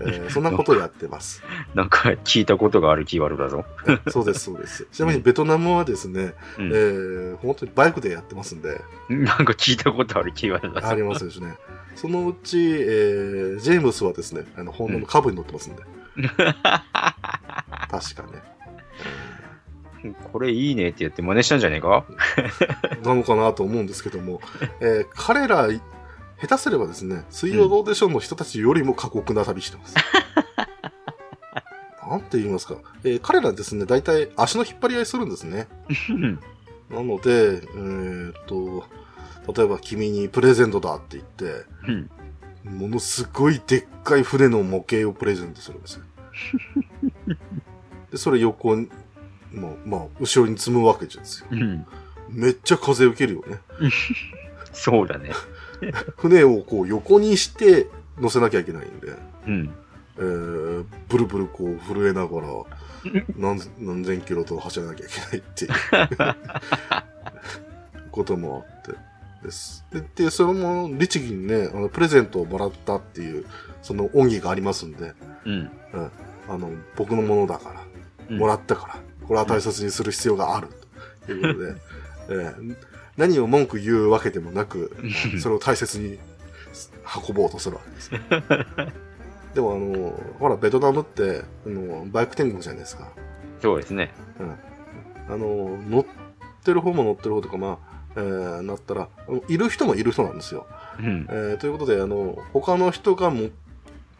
えーそんなことをやってます。なんか聞いたことがあるキーワードだぞ。そうです、そうです。ちなみにベトナムはですね、うんえー本当にバイクでやってますんで、なんか聞いたことあるキーワードだぞ。ありますですね。そのうち、えージェームスはですね、あの、ホンダのカブに乗ってますんで。確かね。これいいねって言って真似したんじゃねえか？なのかなと思うんですけども、えー彼ら、下手すればですね、水曜どうでしょうの人たちよりも過酷な旅してます。なんて言いますか。えー彼らですね、大体足の引っ張り合いするんですね。うん。なので、えーっと、例えば君にプレゼントだって言って、うん。ものすごいでっかい船の模型をプレゼントするんですよ。で、それ横に、もう、まあ、後ろに積むわけですよ。うん。めっちゃ風受けるよね。そうだね。船をこう横にして乗せなきゃいけないんで、うん。えー、ブルブルこう震えながら何何千キロと走らなきゃいけないっていう こともあってです。で、でそれも律儀にね、あのプレゼントをもらったっていう、その恩義がありますんで、うん。あの、僕のものだから、うんもらったから、これは大切にする必要がある、ということで、えー何を文句言うわけでもなく、う んそれを大切に運ぼうとするわけです。でもあの、ほら、ベトナムって、あの、バイク天国じゃないですか。そうですね。うん。あの、乗ってる方も乗ってる方とか、まあ、えーなったら、いる人もいる人なんですよ。うん。えーということで、あの、他の人がも、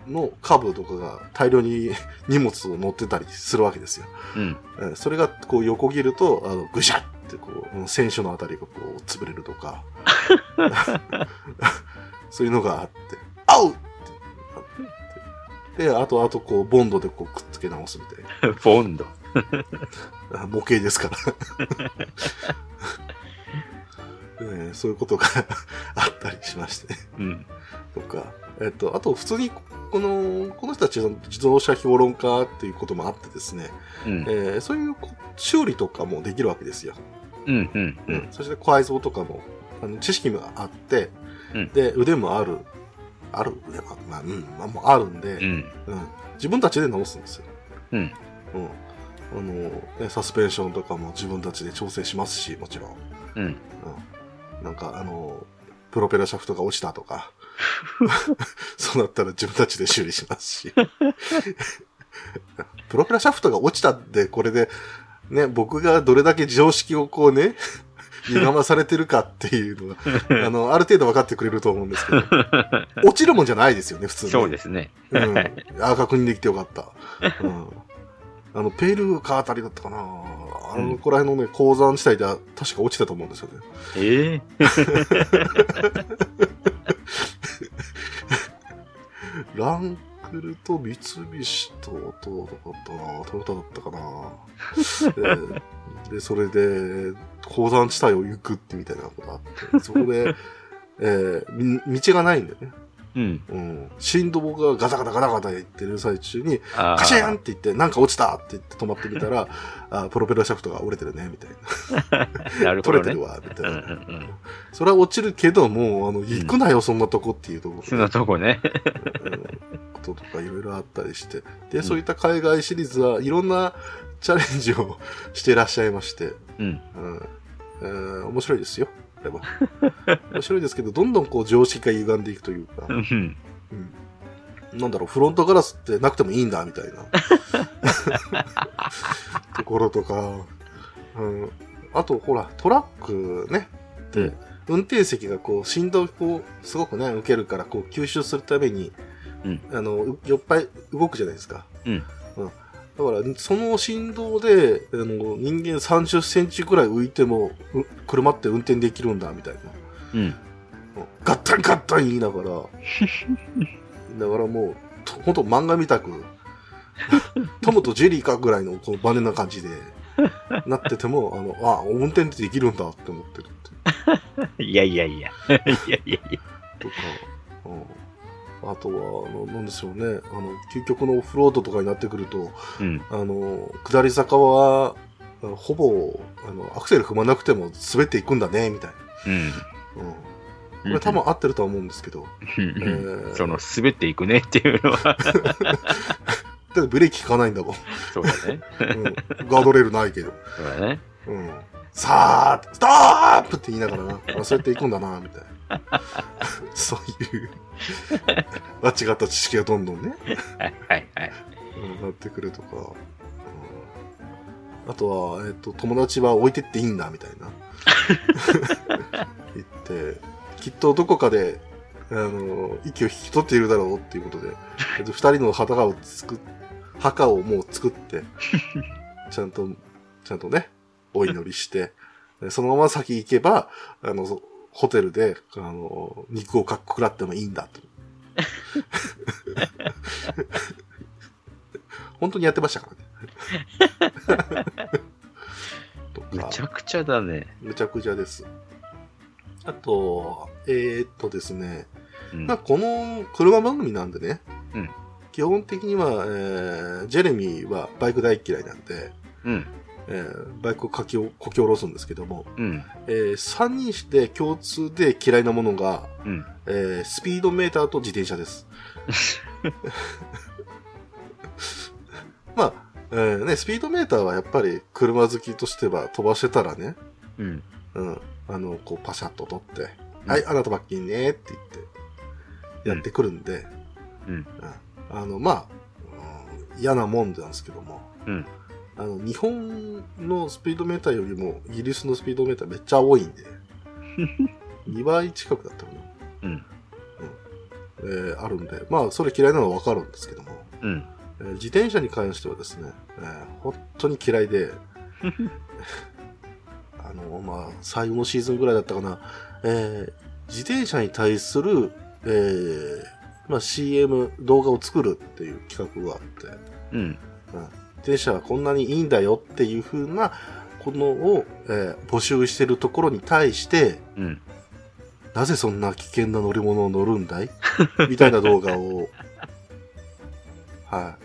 の株とかが大量に 荷物を乗ってたりするわけですよ。うん。えーそれがこう横切ると、あの、ぐしゃってこう、選手のあたりがこう、潰れるとか、そういうのがあって、あうで、あとあとこう、ボンドでこう、くっつけ直すみたい ボンド。模型ですから。えーそういうことがあったりしまして。うん。とか、えっと、あと普通に、この、この人たちの自動車評論家っていうこともあってですね、うん。えーそういうこ修理とかもできるわけですよ。うん。うん。うん。そして改造とかも、あの知識もあって、うんで、腕もある、ある腕も、まあ、うん、まあ、もうあるんで、うん。うん自分たちで直すんですよ。うん。うん。あの、ねサスペンションとかも自分たちで調整しますし、もちろん。うん。うん。なんか、あの、プロペラシャフトが落ちたとか、そうなったら自分たちで修理しますし。プロペラシャフトが落ちたって、これで、ね、僕がどれだけ常識をこうね、歪まされてるかっていうのが、あの、ある程度分かってくれると思うんですけど、落ちるもんじゃないですよね、普通に。そうですね。うん。あ、確認できてよかった。うん。あの、ペルーかあたりだったかな。あの、うんこら辺のね、鉱山地帯では確か落ちたと思うんですよね。え ランクルと三菱と、と、どこだったかなトヨタだったかなでで、それで、鉱山地帯を行くってみたいなことがあって、そこで、えーみ道がないんだよね。うん。うん。振動がガタガタガタガタ言ってる最中に、カシャンって言って、なんか落ちたって言って止まってみたら、あプロペラシャフトが折れてるね、みたいな。なるほどね取れてる。わ、みたいうんうな。んうん。それは落ちるけど、もう、あの、行くなよ、そんなとこっていうところでそんなとこね。こととかいろいろあったりして。で、そういった海外シリーズはいろんなチャレンジをしていらっしゃいまして、うん。うんえー面白いですよ。これは面白いですけど、どんどんこう常識が歪んでいくというか。う、ん。うん。なんだろう、フロントガラスってなくてもいいんだ、みたいな。ところとか、うん、あと、ほら、トラックね、って、うん。運転席がこう、振動をすごくね、受けるから、こう、吸収するために、うん。あの、うよっぱい動くじゃないですか。うんだから、その振動で、あの、人間30センチくらい浮いても、う車って運転できるんだ、みたいな。うん。ガッタンガッタン言いながら、だからもう、とほんと漫画みたく、トムとジェリーかぐらいのこのバネな感じで、なってても、あの、あ、運転ってできるんだって思ってるってい やいやいや。いやいやいや。とか、うん、あとは、あの、なんでしょうね、あの、究極のオフロードとかになってくると、うん。あの、下り坂は、ほぼ、あの、アクセル踏まなくても滑っていくんだね、みたいうん。な。うん。これ多分合ってるとは思うんですけど、うん、えーその、滑っていくねっていうのは、だってブレーキ効かないんだもん。そうだね。うん、ガードレールないけど。そうだね。うん。さあ、ストップって言いながらな、あそうやって行くんだな、みたいな。そういう、間違った知識がどんどんね、はいはいはい。うんなってくるとか。うんあとは、えっ、と、友達は置いてっていいんだ、みたいな。言って、きっとどこかで、あの、息を引き取っているだろうっていうことで、えっと二人の墓を作っ、墓をもう作って、ちゃんと、ちゃんとね、お祈りして、でそのまま先行けば、あの、そホテルで、あの、肉をかっくらってもいいんだと。本当にやってましたからね。とかむちゃくちゃだね。むちゃくちゃです。あと、えーっとですね、うんまあ、この車番組なんでね、うん基本的には、えージェレミーはバイク大嫌いなんで、うん。えーバイクをかきおこき下ろすんですけども、うん。え3人して共通で嫌いなものが、うん。えースピードメーターと自転車です。まあ、えーね、スピードメーターはやっぱり車好きとしては飛ばしてたらね、うん。うん、あの、こうパシャッと取って、うんはい、あなた罰金ねって言って、やってくるんで、うん。うんあの、まあ、うん嫌なもんなんですけども、うんあの、日本のスピードメーターよりも、イギリスのスピードメーターめっちゃ多いんで、2倍近くだったかな。うん。えーあるんで、まあ、それ嫌いなのはわかるんですけども、うん。えー自転車に関してはですね、えー本当に嫌いで、あの、まあ、最後のシーズンぐらいだったかな、えー自転車に対する、えーまあ、CM、動画を作るっていう企画があって、うん。うん、自転車はこんなにいいんだよっていう風な、このを、えー募集してるところに対して、うん。なぜそんな危険な乗り物を乗るんだい？みたいな動画を、は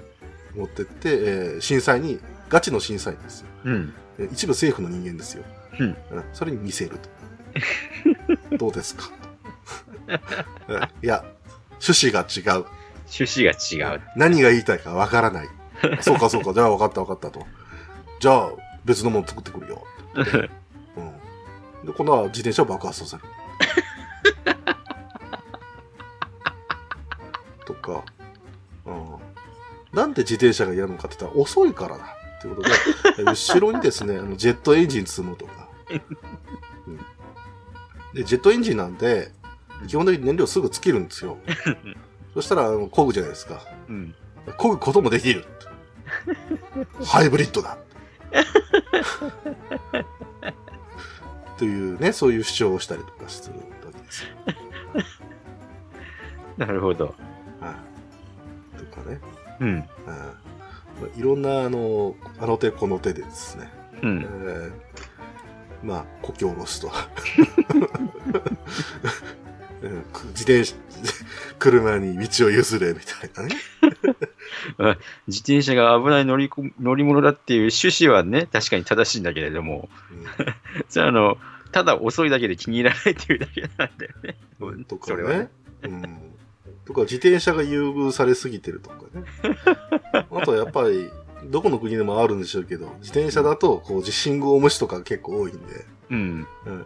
い、持ってって、えー審査員に、ガチの審査員ですよ。うん。えー一部政府の人間ですよ。うん。うんそれに見せると。どうですか？いや、趣旨が違う。趣旨が違う。何が言いたいかわからない。そうかそうか、じゃあ分かった分かったと。じゃあ別のもの作ってくるよ。うん。で、今度は自転車を爆発させる。とか、うん。なんで自転車が嫌なのかって言ったら遅いからだ。っていうことで、後ろにですね、あのジェットエンジン積むとか。うん、で、ジェットエンジンなんで、基本的に燃料すぐ尽きるんですよ。そしたら、あの、漕ぐじゃないですか。うん。漕ぐこともできる。ハイブリッドだ。というね、そういう主張をしたりとかするわけですよ。なるほど。はい。とかね。うん。あいろんな、あの、あの手この手でですね。えうん。ーまあ、故郷ロスと。うんく自転車、車に道を譲れみたいなね。自転車が危ない乗りこ乗り物だっていう趣旨はね、確かに正しいんだけれども、うんそれはあの、ただ遅いだけで気に入らないっていうだけなんだよね。うんとかねね。うん。とか、自転車が優遇されすぎてるとかね。あとはやっぱり、どこの国でもあるんでしょうけど、自転車だと、こう、信号無視とか結構多いんで、うん。うん。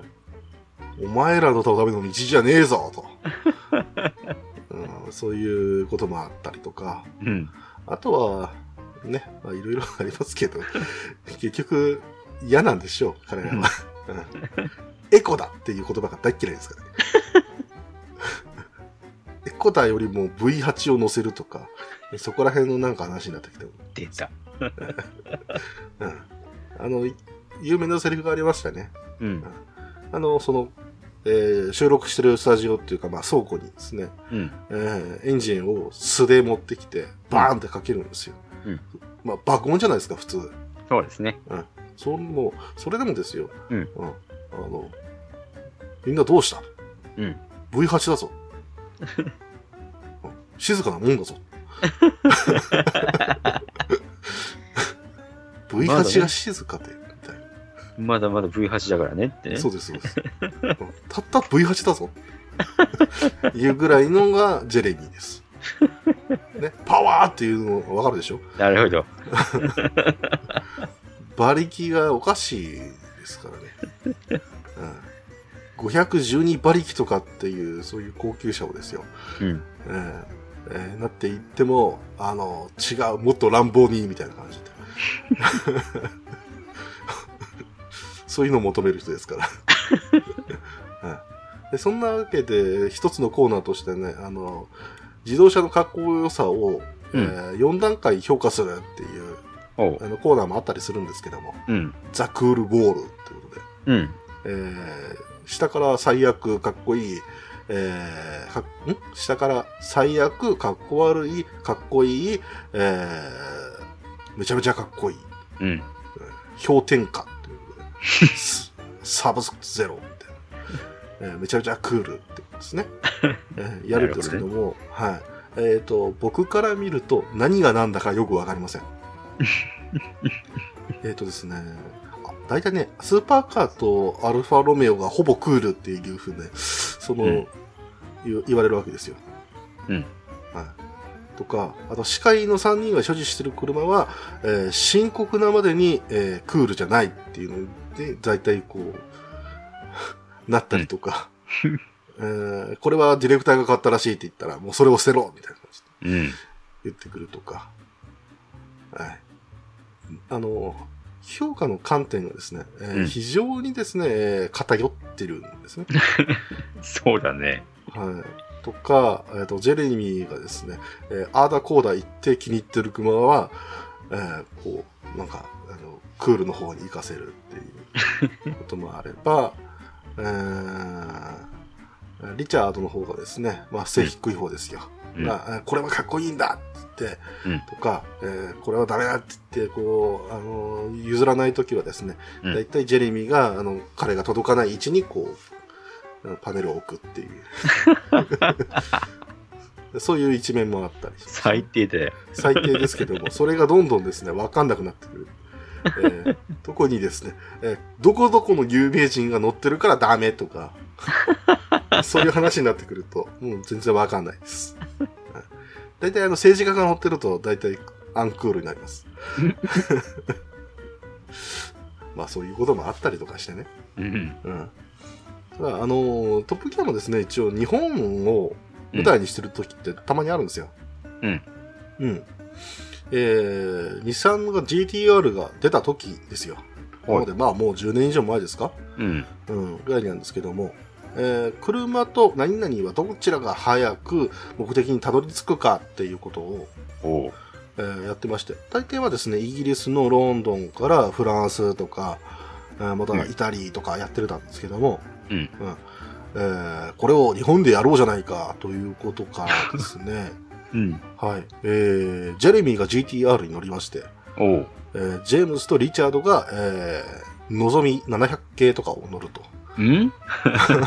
お前らのための道じゃねえぞ、と。うん、そういうこともあったりとか、うん。あとは、ね、まあいろいろありますけど、結局、嫌なんでしょう、彼らは。うんエコだっていう言葉が大っ嫌いですからね。エコだよりも V8 を乗せるとか、そこら辺のなんか話になってきても、出た。うん。あの、有名なセリフがありましたね。うん。あの、その、えー収録してるスタジオっていうか、まあ、倉庫にですね、うん。えーエンジンを素で持ってきて、バーンってかけるんですよ。うんまあ、爆音じゃないですか、普通。そうですね。それも、それでもですよ。うんあの、みんなどうした？うん。V8 だぞ。うん静かなもんだぞ。V8 が静かで、みたいまだまだ V8 だからねってね。な。そうです、そうです。うんたった V8 だぞ。いうぐらいのがジェレミーです。ね、パワーっていうのわかるでしょ？なるほど。馬力がおかしいですからね。うん、512馬力とかっていう、そういう高級車をですよ。うん。えーえーなっていっても、あの、違う、もっと乱暴に、みたいな感じで。そういうのを求める人ですから。はいでそんなわけで、一つのコーナーとしてね、あの、自動車のかっこよさを、えー4段階評価するっていう。あのコーナーもあったりするんですけども、うん。ザ・クール・ボールということで、うん。えー下から最悪かっこいい、えーかん？下から最悪かっこ悪い、かっこいい、えーめちゃめちゃかっこいい、うん。氷点下 サブスゼロみたいな、えーめちゃめちゃクールってことですね。えーやるんですけども、はい。えっ、と、僕から見ると何が何だかよくわかりません。えっとですね、あ大体ね、スーパーカーとアルファロメオがほぼクールっていうふうで、その、うん言われるわけですよ。うん。はい。とか、あと、司会の3人が所持してる車は、えー深刻なまでに、えークールじゃないっていうので、大体こう、なったりとか、えーこれはディレクターが買ったらしいって言ったら、もうそれを捨てろみたいな感じでうん。言ってくるとか、はい。あの、評価の観点がですね、えーうん非常にですね、えー偏ってるんですね。そうだね。はい。とか、えっ、と、ジェレミーがですね、えーアーダコーダ言って気に入ってる車は、えーこう、なんか、クールの方に行かせるっていうこともあれば、えーリチャードの方がですね、まあ、背低い方ですよ。うん。まあ、これはかっこいいんだって言って、うんとか、えーこれはダメだって言って、こう、あの、譲らないときはですね、うんだいたいジェレミーが、あの、彼が届かない位置に、こう、パネルを置くっていう。そういう一面もあったり最低だよ。最低ですけども、それがどんどんですね、わかんなくなってくる。えー特にですね、えーどこどこの有名人が乗ってるからダメとか、そういう話になってくると、もう全然わかんないです。はい大体あの政治家が乗ってると、大体アンクールになります。まあそういうこともあったりとかしてね。うん。うん。ただ、あの、トップギアもですね、一応日本を舞台にしてる時ってたまにあるんですよ。うん。うん。えー、日産が GTR が出た時ですよ。なはいので、まあもう10年以上前ですか？うん。うん、ぐらいなんですけども、えー、車と何々はどちらが早く目的にたどり着くかっていうことを。えーやってまして、大抵はですね、イギリスのロンドンからフランスとか、えーまたうんイタリーとかやってたんですけども、うん。えーこれを日本でやろうじゃないかということからですね、うん。はい、えー、ジェレミーが GTR に乗りまして、おう。えージェームスとリチャードが、えー、のぞみ700系とかを乗ると。ん？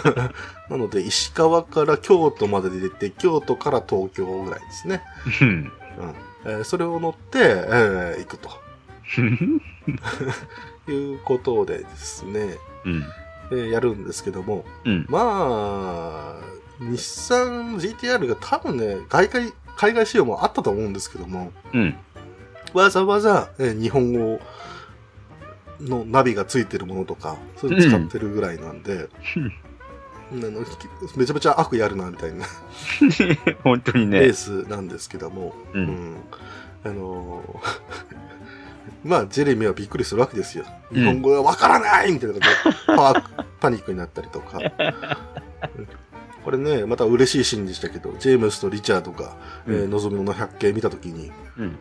なので、石川から京都まで出て、京都から東京ぐらいですね。うん。うんえーそれを乗って、えー行くと いうことでですね、うん。えーやるんですけども、うん。まあ、日産 GTR が多分ね、海外、海外仕様もあったと思うんですけども、うん。わざわざ、えー日本語のナビがついてるものとか、そういうの使ってるぐらいなんで、あのめちゃめちゃ悪やるな、みたいな 本当にレーね。スなんですけども、う。うんんあのー まあ、ジェレミーはびっくりするわけですよ。うん日本語がわからないみたいなことでパニックになったりとか。うんこれね、また嬉しいシーンでしたけど、ジェームスとリチャードが、えー、うん望みの百景見たときに、うん。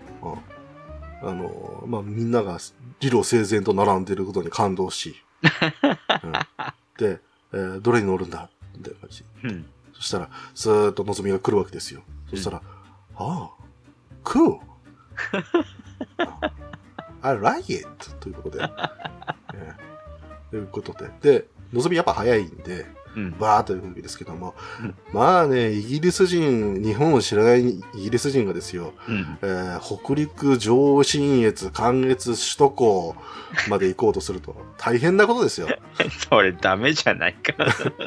あのーまあ、みんなが理路整然と並んでいることに感動し、うんで、ええーどれに乗るんだ？みたいな感じ。うん。そしたら、スーッとのぞみが来るわけですよ。そしたら、ああ、cool! I like it! ということで。えーということで。で、のぞみやっぱ早いんで、うん。バーっと行くわけですけども、うんまあね、イギリス人、日本を知らないイギリス人がですよ、うん。えー北陸、上信越、関越、首都高まで行こうとすると、大変なことですよ。それダメじゃないか。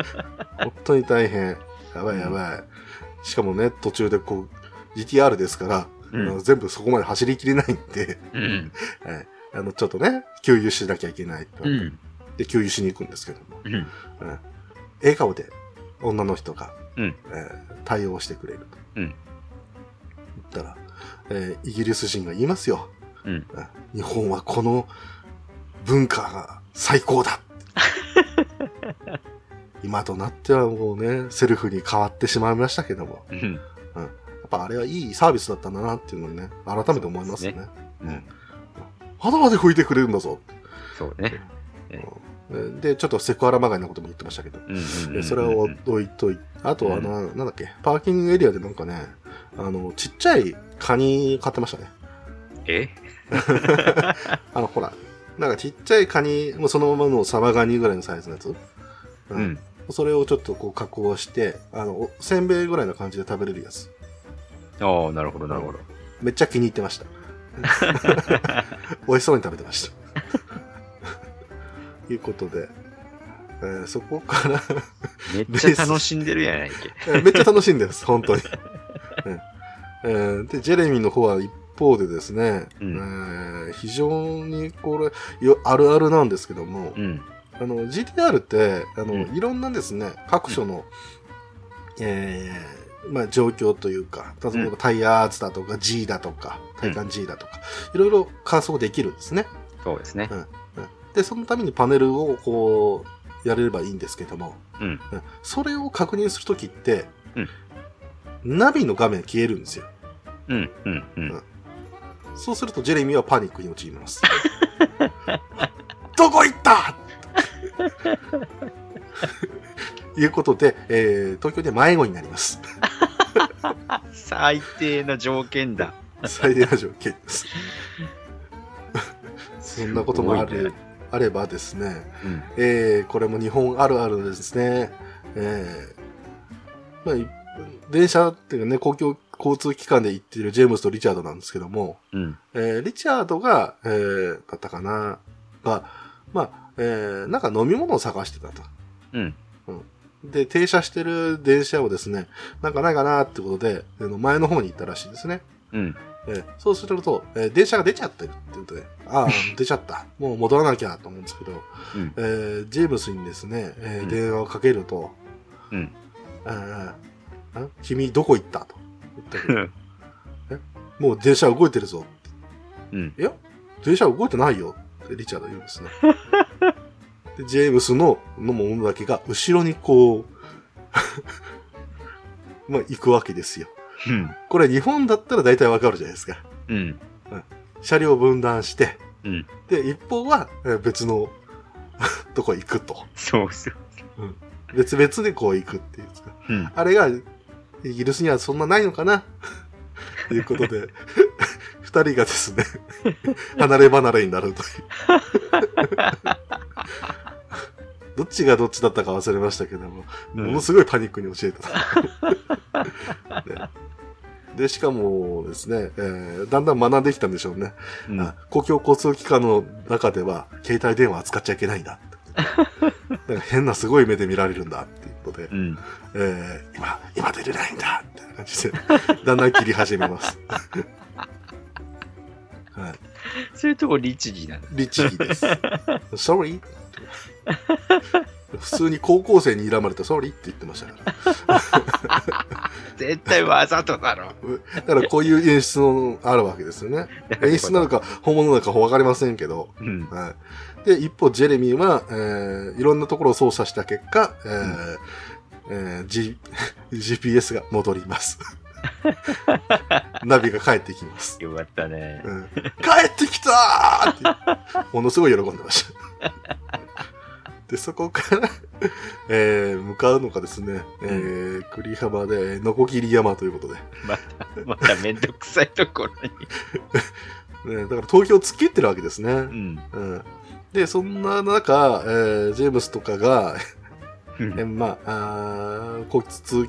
本当に大変。やばいやばい。しかもね、途中でこう、GTR ですから、うん全部そこまで走りきれないんで、うん。はい、あの、ちょっとね、給油しなきゃいけないと。うん。で、給油しに行くんですけども、うん。うん笑顔で女の人が、うんえー対応してくれると。うん言ったら、えーイギリス人が言いますよ。うん。日本はこの文化が最高だ 今となってはもうね、セルフに変わってしまいましたけども、うん。やっぱあれはいいサービスだったんだなっていうのをね、改めて思いますよね。うん。肌まで拭いてくれるんだぞ。そうね。で、ちょっとセクハラまがいなことも言ってましたけど、それを置いといて、あとはな、なんだっけ、パーキングエリアでなんかね、あの、ちっちゃいカニ買ってましたね。え？あの、ほら、なんかちっちゃいカニ、もうそのままのサバガニぐらいのサイズのやつ。ううん。それをちょっとこう加工して、あの、おせんべいぐらいの感じで食べれるやつ。ああ、なるほど、なるほど。めっちゃ気に入ってました。美味しそうに食べてました。いうことで、えーそこから めっちゃ楽しんでるやないけ。えーめっちゃ楽しいんです、本当に。うんえーで、ジェレミーの方は一方でですね、うんえー非常にこれよ、あるあるなんですけども、うん。あの、GTR って、あの、うんいろんなですね、各所の、えーまあ、状況というか、例えばタイヤーズだとか G だとか、体感 G だとか、いろいろ観測できるんですね。そうですね。で、そのためにパネルをこう、やれればいいんですけども、うん。うんそれを確認するときって、ナビの画面消えるんですよ。うん。うん。うん。そうするとジェレミーはパニックに陥ります。どこ行った？いうことで、えー東京で迷子になります。最低な条件だ。最低な条件です。そんなこともあるあればですね、うん。えーこれも日本あるあるですね。えーまあ、い電車っていうかね、公共交通機関で行っているジェームスとリチャードなんですけども、うん。えーリチャードが、えーだったかな、が、まあ、えーなんか飲み物を探してたと。うん。で、停車してる電車をですね、なんかないかなってことで、前の方に行ったらしいですね。うん。えーそうすると、えー電車が出ちゃってるってことで、ああ、出ちゃった。もう戻らなきゃと思うんですけど、うんえージェームスにですね、えーうん電話をかけると、うん。あーあ君どこ行ったと言ったけど、もう電車動いてるぞ。うん。いや、電車動いてないよってリチャード言うんですね。で、ジェームスののものだけが後ろにこう、まあ行くわけですよ。うん。これ日本だったら大体わかるじゃないですか。うん。車両を分断して、うん。で、一方はえー別のとこ行くと。そうそう。別々でこう行くっていうんですか。うん。あれが、イギリスにはそんなないのかな？ということで、二人がですね、離れ離れになるという。どっちがどっちだったか忘れましたけども、うんものすごいパニックに陥った。ねで、しかもですね、えーだんだん学んできたんでしょうね。うんあ公共交通機関の中では、携帯電話扱っちゃいけないんだって。なんか変なすごい目で見られるんだっていうことで、うん。えー今、今出れないんだみたいな感じで、だんだん切り始めます。はい。そういうとこ律儀なんだ。律儀です。sorry? 普通に高校生に睨まれた sorry って言ってましたから。絶対わざとだろ。だからこういう演出のあるわけですよね。演出なのか本物なのかわかりませんけど。うん。はい。で、一方、ジェレミーは、えーいろんなところを操作した結果、えーえー G、GPS が戻ります。ナビが帰ってきます。よかったね。うん、帰ってきたーって、ものすごい喜んでました。で、そこから、えー向かうのがですね、えー栗浜で、のこぎり山ということで。また、まためんどくさいところに。ね、だから東京を突き切ってるわけですね。うん。うん。で、そんな中、えージェームスとかが、えうんーまあ、あー交通、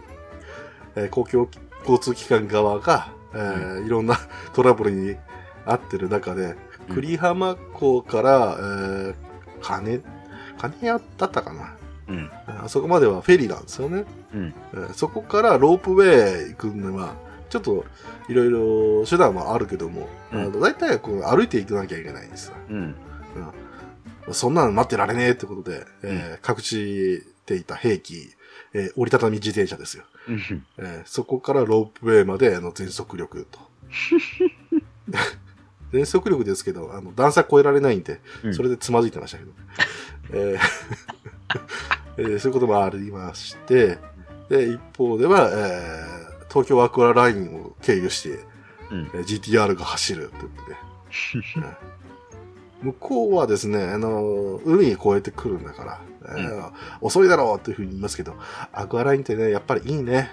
えー公共交通機関側が、えーいろんな トラブルに遭ってる中で、うん栗浜港から、えー金、金屋だったかな。うん。あそこまではフェリーなんですよね。うん。えーそこからロープウェイ行くのは、ちょっといろいろ手段はあるけども、うんあの大体こう歩いて行かなきゃいけないんですよ。うん。そんなの待ってられねえってことで、えー隠していた兵器、えー折りたたみ自転車ですよ。うん。えーそこからロープウェイまでの全速力と。全速力ですけど、あの段差越えられないんで、うんそれでつまずいてましたけど。えー えーそういうこともありまして、で、一方では、えー東京アクアラインを経由して、うん。えー GTR が走ると いうことで。うん向こうはですね、あの、海越えてくるんだから、えー遅いだろうっていうふうに言いますけど、アクアラインってね、やっぱりいいね。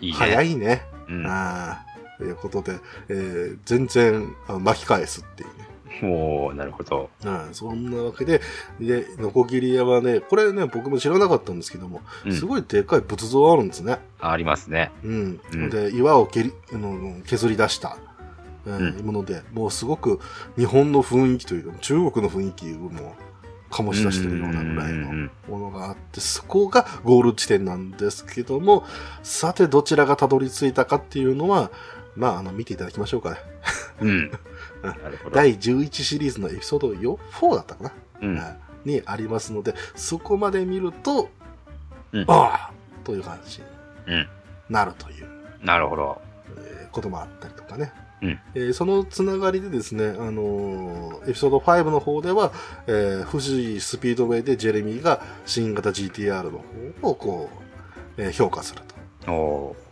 いいね。早いね。うん。あいうことで、えー全然巻き返すっていうね。おー、なるほど。うん、そんなわけで、で、ノコギリ山ね、これね、僕も知らなかったんですけども、うんすごいでかい仏像あるんですね。ありますね。うん。うんで、岩を蹴りあの削り出した、うんうんもので、もうすごく日本の雰囲気というか、中国の雰囲気をもう醸し出してるようなぐらいのうんものがあって、そこがゴール地点なんですけども、さてどちらがたどり着いたかっていうのは、まあ、あの、見ていただきましょうかね。うん。うん。なるほど。第11シリーズのエピソード4 4だったかな、うん。にありますので、そこまで見ると、うんああという感じにうん。なるという、なるほど。えーこともあったりとかね。うんえーそのつながりでですね、あのーエピソード5の方では、えー富士スピードウェイでジェレミーが新型 GTR の方をこう、えー評価すると。おー。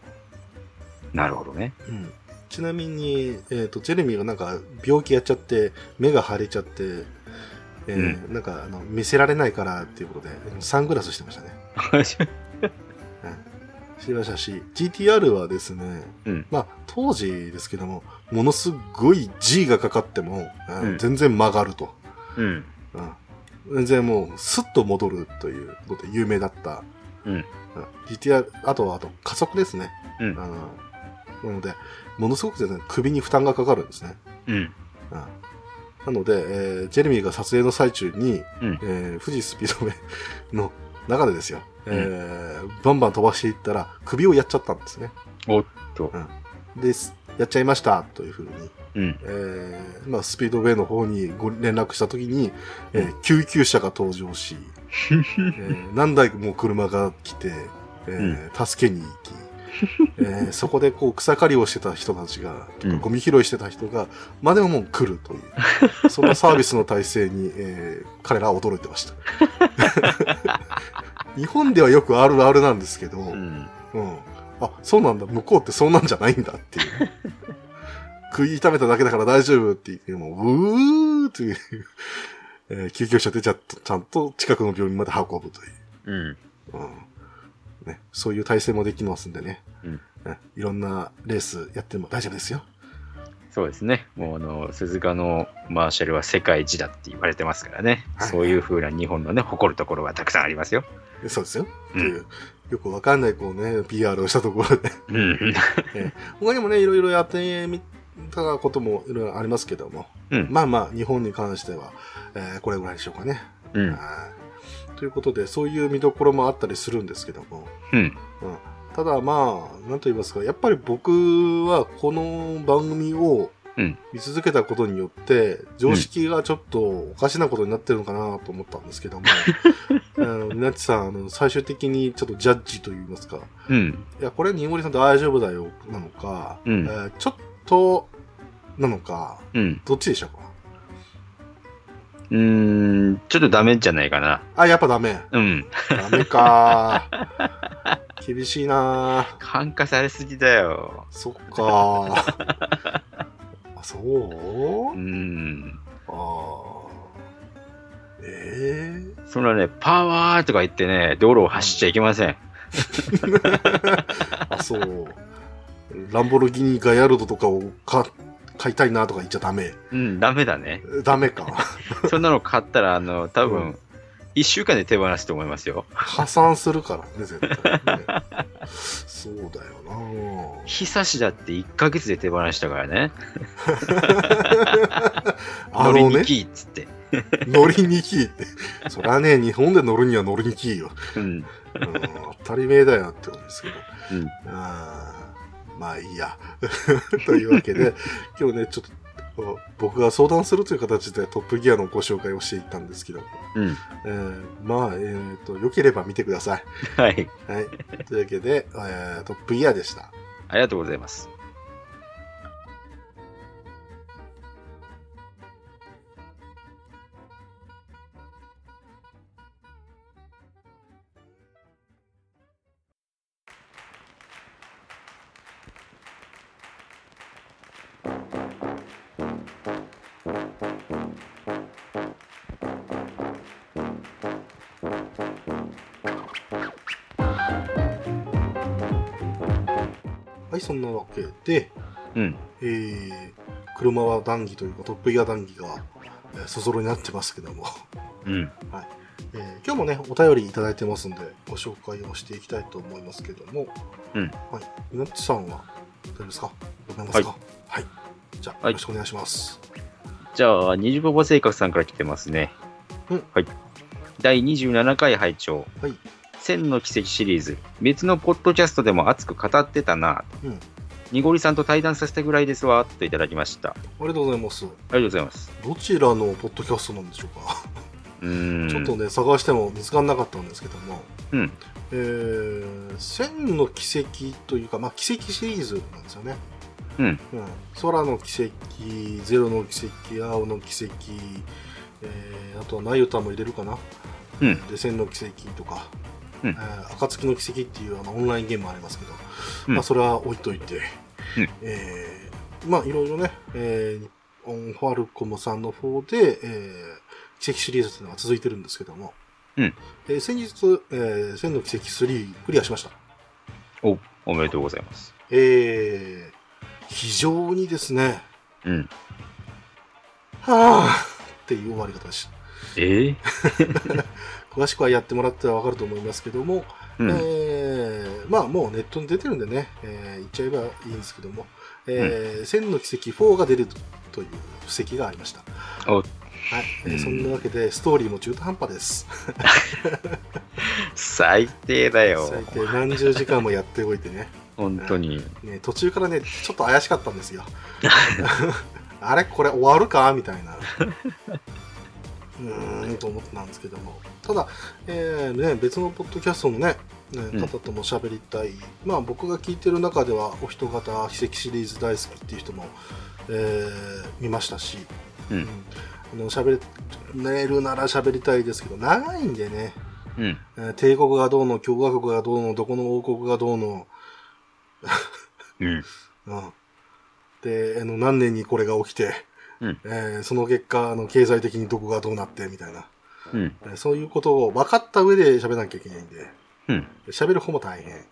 なるほどね。うんちなみに、えっ、と、ジェレミーがなんか病気やっちゃって、目が腫れちゃって、えーなんかあの見せられないからっていうことで、サングラスしてましたね。してましたし、GTR はですね、うんまあ当時ですけども、ものすごい G がかかっても、うんうん全然曲がると。うん。うん全然もうスッと戻るということで有名だった。うん。うん GTR、あとはあと加速ですね。うん。なので、ものすごくですね、首に負担がかかるんですね。うん。うんなので、えージェレミーが撮影の最中に、うんえー富士スピードウェイの中でですよ、えーバンバン飛ばしていったら首をやっちゃったんですね。おっと。です。やっちゃいましたというふうに、うん。えーまあ、スピードウェイの方にご連絡したときに、えー救急車が登場し、えー何台も車が来て、えー助けに行き、えーそこでこう草刈りをしてた人たちが、うんゴミ拾いしてた人が、までももう来るという、そんなサービスの体制に、えー彼らは驚いてました。日本ではよくあるあるなんですけど、うん。うん。あ、そうなんだ。向こうってそんなんじゃないんだっていう。食い炒めただけだから大丈夫って言っても、うーっていう、えー救急車でちゃちゃんと近くの病院まで運ぶという。うん。うんね、そういう体制もできますんでね、うんねいろんなレースやっても大丈夫ですよ。そうですね。もうあの、鈴鹿のマーシャルは世界一だって言われてますからね。はいそういう風な日本のね、誇るところがたくさんありますよ。そうですよ。うんよくわかんないこうね、PR をしたところで、うん。他にもね、いろいろやってみたこともいろいろありますけども、うんまあまあ、日本に関しては、えーこれぐらいでしょうかね。うん。はいということで、そういう見どころもあったりするんですけども、うん。うん。ただまあ、なんと言いますか、やっぱり僕はこの番組をうん。見続けたことによって、常識がちょっとおかしなことになってるのかなと思ったんですけども、あのみちさん、あの最終的にちょっとジャッジと言いますか、うん。いや、これ、にごりさん大丈夫だよ、なのか、うん。えーちょっと、なのか、うん。どっちでしょうか？うーん。ちょっとダメじゃないかな。あ、やっぱダメ。うん。ダメか。厳しいな感化されすぎだよ。そっか。あ、そう？うん。ああ。ええそんなね、パワーとか言ってね、道路を走っちゃいけません。あそう。ランボルギーニガヤルドとかをか買いたいなとか言っちゃダメ。うん、ダメだね。ダメか。そんなの買ったら、あの、多う分、一週間で手放すと思いますよ。破産するからね、絶対、ね。そうだよ久しだって1ヶ月で手放したからね。な あのね、乗りにきいっつって。乗りにきいって。そりゃね、日本で乗るには乗りにきいよ。うん。うん、当たり前だよってことですけど。うん。あーまあいいや。というわけで、今日ね、ちょっと、僕が相談するという形でトップギアのご紹介をしていったんですけど、うん。えーまあ、えっ、と、良ければ見てください。はい。はい。というわけで、えートップギアでした。ありがとうございます。はい、そんなわけで、うん。えー、車は談義というかトップギア談義が、えーそぞろになってますけども、うん。えー今日もね、お便りいただいてますんで、ご紹介をしていきたいと思いますけども、うんはい。みなっちさんは、大丈夫ですか？ございますか？はい。じゃあ、はいよろしくお願いします。じゃあ、二十パパ生活さんから来てますね。うんはい。第27回拝聴はい。千の奇跡シリーズ。別のポッドキャストでも熱く語ってたな。うん。にごりさんと対談させたぐらいですわ。といただきました。あありがとうございます。りがとうございます。どちらのポッドキャストなんでしょうか、うーん。ちょっとね、探しても見つからなかったんですけども、うん。えー、千の奇跡というか、まあ、奇跡シリーズなんですよね。うん。うん、空の奇跡、ゼロの奇跡、青の奇跡、えーあとはナユタも入れるかな。うん。で、千の奇跡とか、うんえー暁の奇跡っていうあのオンラインゲームもありますけど、うんまあ、それは置いといて、うんえーまあ、いろいろね、えー、日本ファルコムさんの方で、えー奇跡シリーズというのが続いてるんですけども、うんえー先日、えー千の奇跡3クリアしました。お、おめでとうございます。えー、非常にですね、うん。はぁっていう終わり方でした。えー、詳しくはやってもらってはわかると思いますけども、うん。えーまあもうネットに出てるんでね、えー言っちゃえばいいんですけども、えー千の奇跡4が出るという布石がありました。おはい、えーうんそんなわけでストーリーも中途半端です。最低だよ。最低何十時間もやっておいてね 本当に。ね、途中からね、ちょっと怪しかったんですよ。あれこれ終わるか？みたいな。うーんと思ってたんですけども。ただ、えーね、別のポッドキャストのね、ねうん方とも喋りたい。まあ僕が聞いてる中では、お人方奇跡シリーズ大好きっていう人も、えー見ましたし、うん。あの喋れるなら喋りたいですけど、長いんでね、うん。えー帝国がどうの、共和国がどうの、どこの王国がどうの、うん。うん。で、あの、何年にこれが起きて、うんえーその結果、あの、経済的にどこがどうなって、みたいな、うん。えーそういうことを分かった上で喋らなきゃいけないんで、うん。喋る方も大変。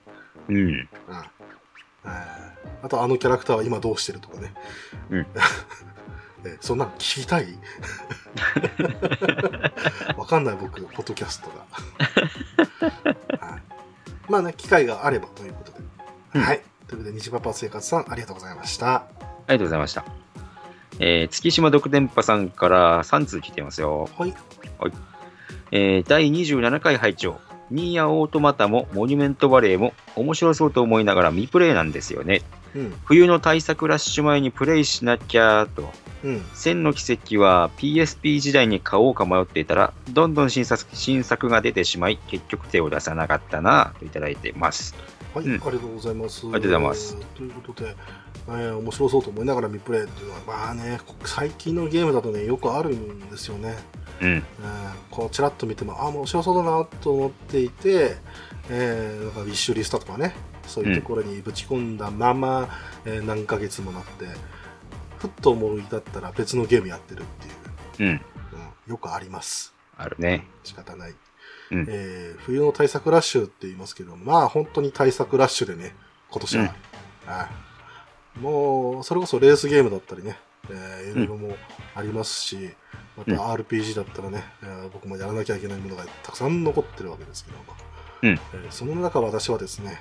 うん。うん。えーあと、あのキャラクターは今どうしてるとかね。うん えーそんなの聞きたい？わかんない、僕、ポッドキャストが。はい、まあね、機会があればということで。うんはい。ということで、西パパ生活さん、ありがとうございました。ありがとうございました。えー、月島独電波さんから3通来てますよ。はい。えー、第27回拝聴ニーヤオートマタもモニュメントバレーも面白そうと思いながら未プレイなんですよね。うん。冬の対策ラッシュ前にプレイしなきゃと。うん。千の奇跡は PSP 時代に買おうか迷っていたら、どんどん新作新作が出てしまい、結局手を出さなかったなといただいてます。はい、うんありがとうございます。ありがとうございます。ということで、えー面白そうと思いながら見プレイっていうのは、まあね、こ最近のゲームだとね、よくあるんですよね。うん。えーこう、ちらっと見ても、あ、面白そうだなと思っていて、えーなんかウィッシュリストとかね、そういうところにぶち込んだまま、えー何ヶ月もなって、ふっと思い立ったら別のゲームやってるっていう、うん。うん、よくあります。あるね。仕方ない。うんえー冬の対策ラッシュって言いますけど、まあ本当に対策ラッシュでね、今年は。うんはいもう、それこそレースゲームだったりね、えーいろいろもありますし、またうん RPG だったらね、えー僕もやらなきゃいけないものがたくさん残ってるわけですけども、うんえーその中私はですね、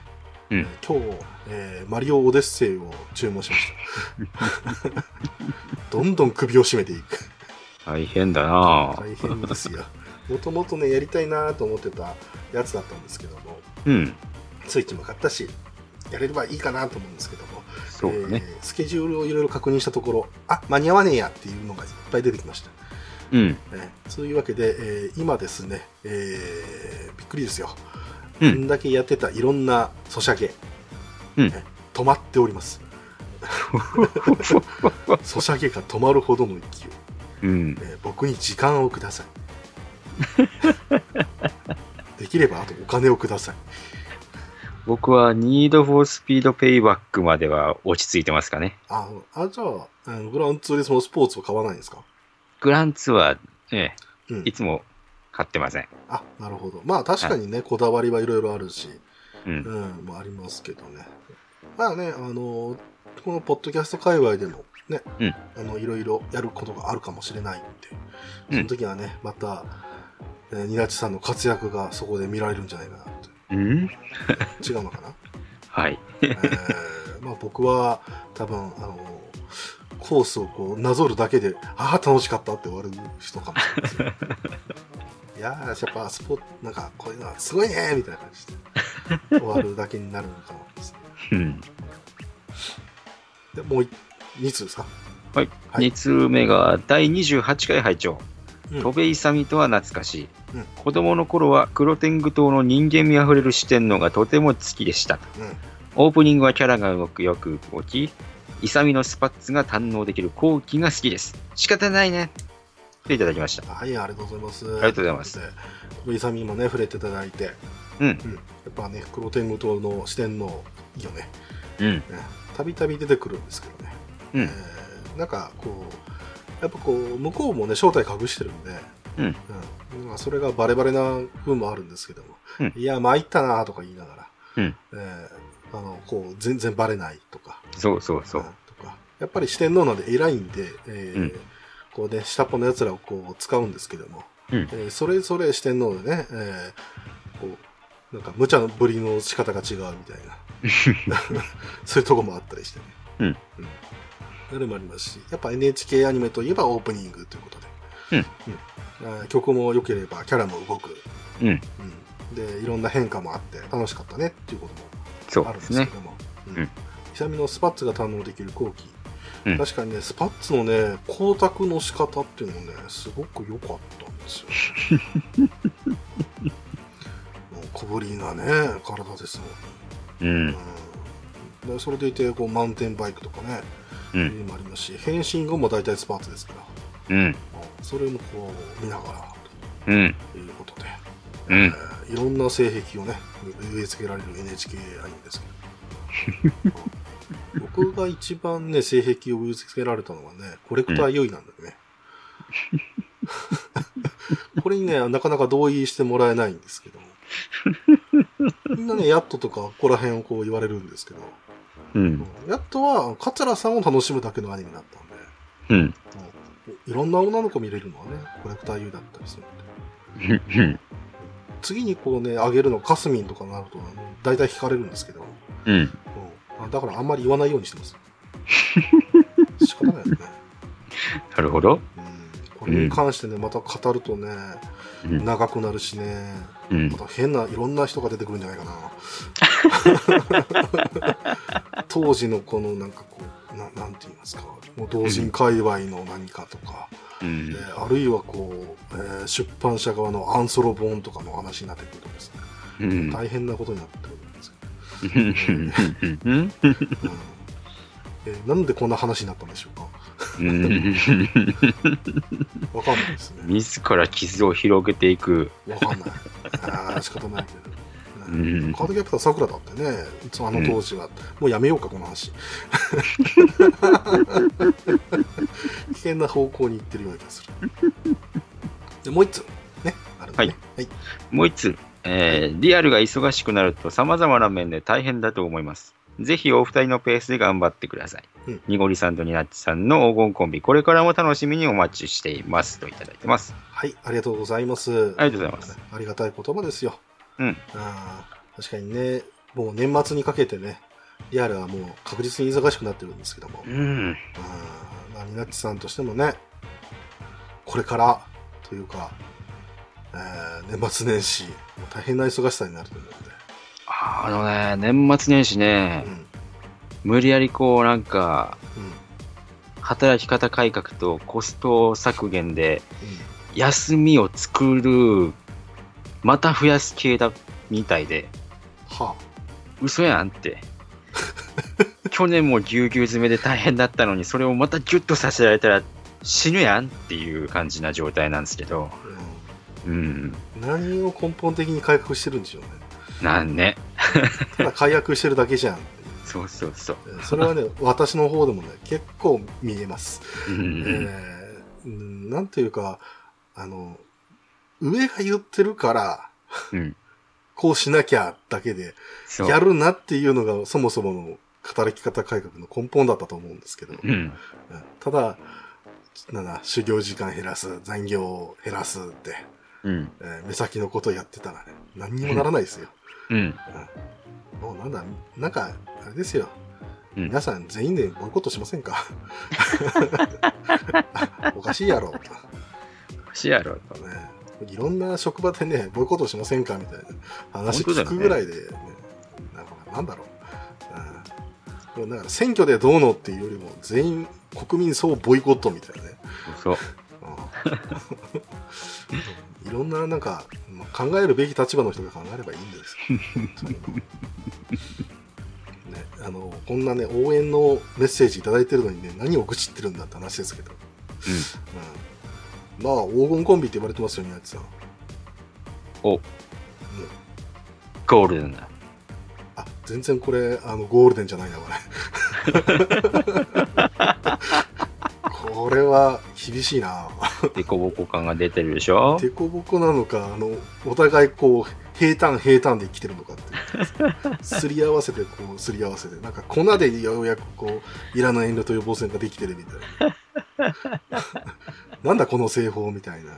うんえー今日、えーマリオオデッセイを注文しました。どんどん首を絞めていく。大変だな大変ですよ。もともとね、やりたいなと思ってたやつだったんですけども、うん。スイッチも買ったし、やれればいいかなと思うんですけども、そうだね。えースケジュールをいろいろ確認したところ、あ間に合わねえやっていうのがいっぱい出てきました。うん。えーそういうわけで、えー今ですね、えーびっくりですよ。うんこんだけやってたいろんなソシャゲ、うんえ止まっております。ソシャゲが止まるほどの勢い。うん。えー僕に時間をください。できればあとお金をください。僕は Need for Speed Payback までは落ち着いてますかね。あ、あじゃあ、グランツーリスモスポーツを買わないんですか？グランツは、ね、うんい。つも買ってません。あ、なるほど。まあ確かにね、こだわりはいろいろあるし、う。うんん、もありますけどね。まあね、あの、このポッドキャスト界隈でもね、うんあの、いろいろやることがあるかもしれないんで、うんその時はね、また、えー、ニナチさんの活躍がそこで見られるんじゃないかなって。うん？違うのかな？はい。えーまあ僕は多分、あの、コースをこうなぞるだけで、ああ、楽しかったって終わる人かもしれないですよ。いやー、やっぱスポなんかこういうのはすごいねみたいな感じで終わるだけになるのかもですね。うん。で、もう2通ですか？はい。はい2通目が第28回拝聴。うん戸辺勇とは懐かしい、うん子供の頃は黒天狗島の人間味あふれる視点のがとても好きでした。うん。オープニングはキャラが動くよく動き、勇のスパッツが堪能できる後期が好きです。仕方ないね。といただきました。はい、ありがとうございます。ありがとうございます。で、イサミもね、触れていただいて、うん。うん。やっぱね、黒天狗島の四天王、いいよね。うん。たびたび出てくるんですけどね。うんえーなんかこうやっぱこう向こうもね正体隠してるんで、うんうんまあ、それがバレバレな部分もあるんですけども、うん。いや参ったなとか言いながら、うん。えーあのこう全然バレないとか。そうそうそう。うん。とか。やっぱり四天王なんで偉いんで、えーうん。こうね下っ端のやつらをこう使うんですけども、うん。えーそれぞれ四天王でね、えーこうなんか無茶のぶりの仕方が違うみたいな。そういうとこもあったりしてね。うん。うん。それもありますし、やっぱ NHK アニメといえばオープニングということで。うん。曲も良ければキャラも動く。うん。うん。で、いろんな変化もあって楽しかったねっていうことそうもあるんですすけ。ども。うんうん。久々のスパッツが堪能できる後期。うん確かにね、スパッツのね、光沢の仕方っていうのね、すごく良かったんですよ。もう小ぶりなね、体ですもん。うん。うんでそれでいてこうマウンテンバイクとかね、う。いうんのもありますし変身後も大体スパーツですから、うん。うんそれもこう見ながらうん。ということで、うん。えーいろんな性癖をね植え付けられる NHK アニメですけど。う ん僕が一番ね性癖を植え付けられたのはねコレクターユイなんだよね、これにねなかなか同意してもらえないんですけども。みんなねヤットとかここら辺をこう言われるんですけど。うん。やっとは、桂さんを楽しむだけのアニメだったんで、うん。うんいろんな女の子見れるのはね、コレクター U だったりするんで。うん。次にこうね、あげるのカスミンとかになると、大体惹かれるんですけど、うん。うんあだからあんまり言わないようにしてます。仕方ないよね。なるほど。うんこれに関してね、また語るとね、うん。長くなるしね、うんま。た変ないろんな人が出てくるんじゃないかな。当時のこのなんかこう、ななんて言いますか、もう同人界隈の何かとか、うんえ。ーあるいはこう、えー出版社側のアンソロ本とかの話になってくるとですね、うん。大変なことになってくるんですよ、うん。うんえーなんでこんな話になったんでしょうかうん。わかんないですね。自ら傷を広げていく。わかんない。あー仕方ないけど。うんカードキャプターさくらだってね、いつもあの当時は、もうやめようか、この話。危険な方向に行ってるような気がする。で、もう一つ、ね、感じね。はい。もう一つ、えーリアルが忙しくなると様々な面で大変だと思います。ぜひお二人のペースで頑張ってください。うんにごりさんとになっちさんの黄金コンビ、これからも楽しみにお待ちしています。といただいてます。はい、ありがとうございます。ありがとうございます。ありがたい言葉ですよ。うん。あー確かにね、もう年末にかけてね、リアルはもう確実に忙しくなってるんですけども、うん。あーまあ、ニナッチさんとしてもね、これからというか、えー年末年始、大変な忙しさになると思うんで、あのね、年末年始ねう、ん、無理やりこうなんか、うん、働き方改革とコスト削減でうん。休みを作る、また増やす系だみたいで、は嘘やんって。去年もぎゅうぎゅう詰めで大変だったのに、それをまたギュッとさせられたら死ぬやんっていう感じな状態なんですけど、あ、うんうん、何を根本的に改革してるんでしょうね。なんね。ただ解約してるだけじゃん。そうそうそう。それはね、私の方でもね、結構見えます。えうんーうんなんていうか、あの、上が言ってるから、うん、こうしなきゃだけで。やるなっていうのがそもそもの働き方改革の根本だったと思うんですけど、うん、うんただ、なんだ、修行時間減らす、残業を減らすって、うん、えー目先のことをやってたらね、何にもならないですよ。うん。もうなんだ、なんか、あれですよ。うん皆さん全員でボイコットしませんか？おかしいやろ。しやろと。ね、いろんな職場でね、ボイコットしませんかみたいな話聞くぐらいで、ねなんかなんだろう、うん。だから選挙でどうのっていうよりも、全員国民総ボイコットみたいなね。そう。うん。いろんななんか、まあ考えるべき立場の人が考えればいいんですね、あのこんなね応援のメッセージいただいてるのにね何を愚痴ってるんだって話ですけど、うん、まあ黄金コンビって言われてますよ宮地さん、お、うん、ゴールデンだ。あ全然これあのゴールデンじゃないなこれ。これは厳しいな。デコボコ感が出てるでしょ？デコボコなのかあのお互いこう平坦平坦で生きてるのかってすり合わせてこうすり合わせて。なんか粉でようやくこういらない遠慮と予防線ができてるみたいな なんだこの製法みたいな。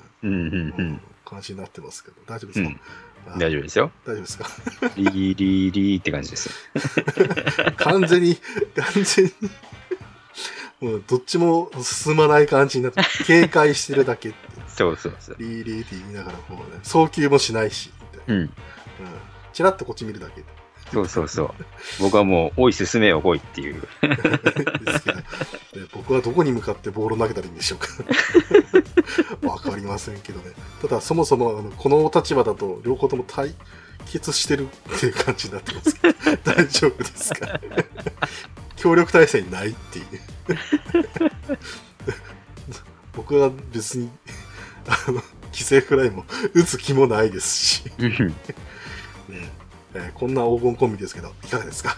感じになってますけど大丈夫ですか、うん。あ大丈夫ですよ。大丈夫ですか？リーリーリーって感じですよ。完全に完全にもうどっちも進まない感じになって警戒してるだけってそうそうそう。リーリーって言いながらこうね送球もしないしみたいなうん。うんチラッとこっち見るだけそうそうそう。僕はもう、おい進めよ来いっていう。ですけど、ね僕はどこに向かってボールを投げたらいいんでしょうか。わかりませんけどね。ただ、そもそもあのこの立場だと両方とも対決してるっていう感じになってますけど、大丈夫ですか？協力体制にないっていう。僕は別に、あの、犠牲フライも打つ気もないですし。えーこんな黄金コンビですけど、いかがですか？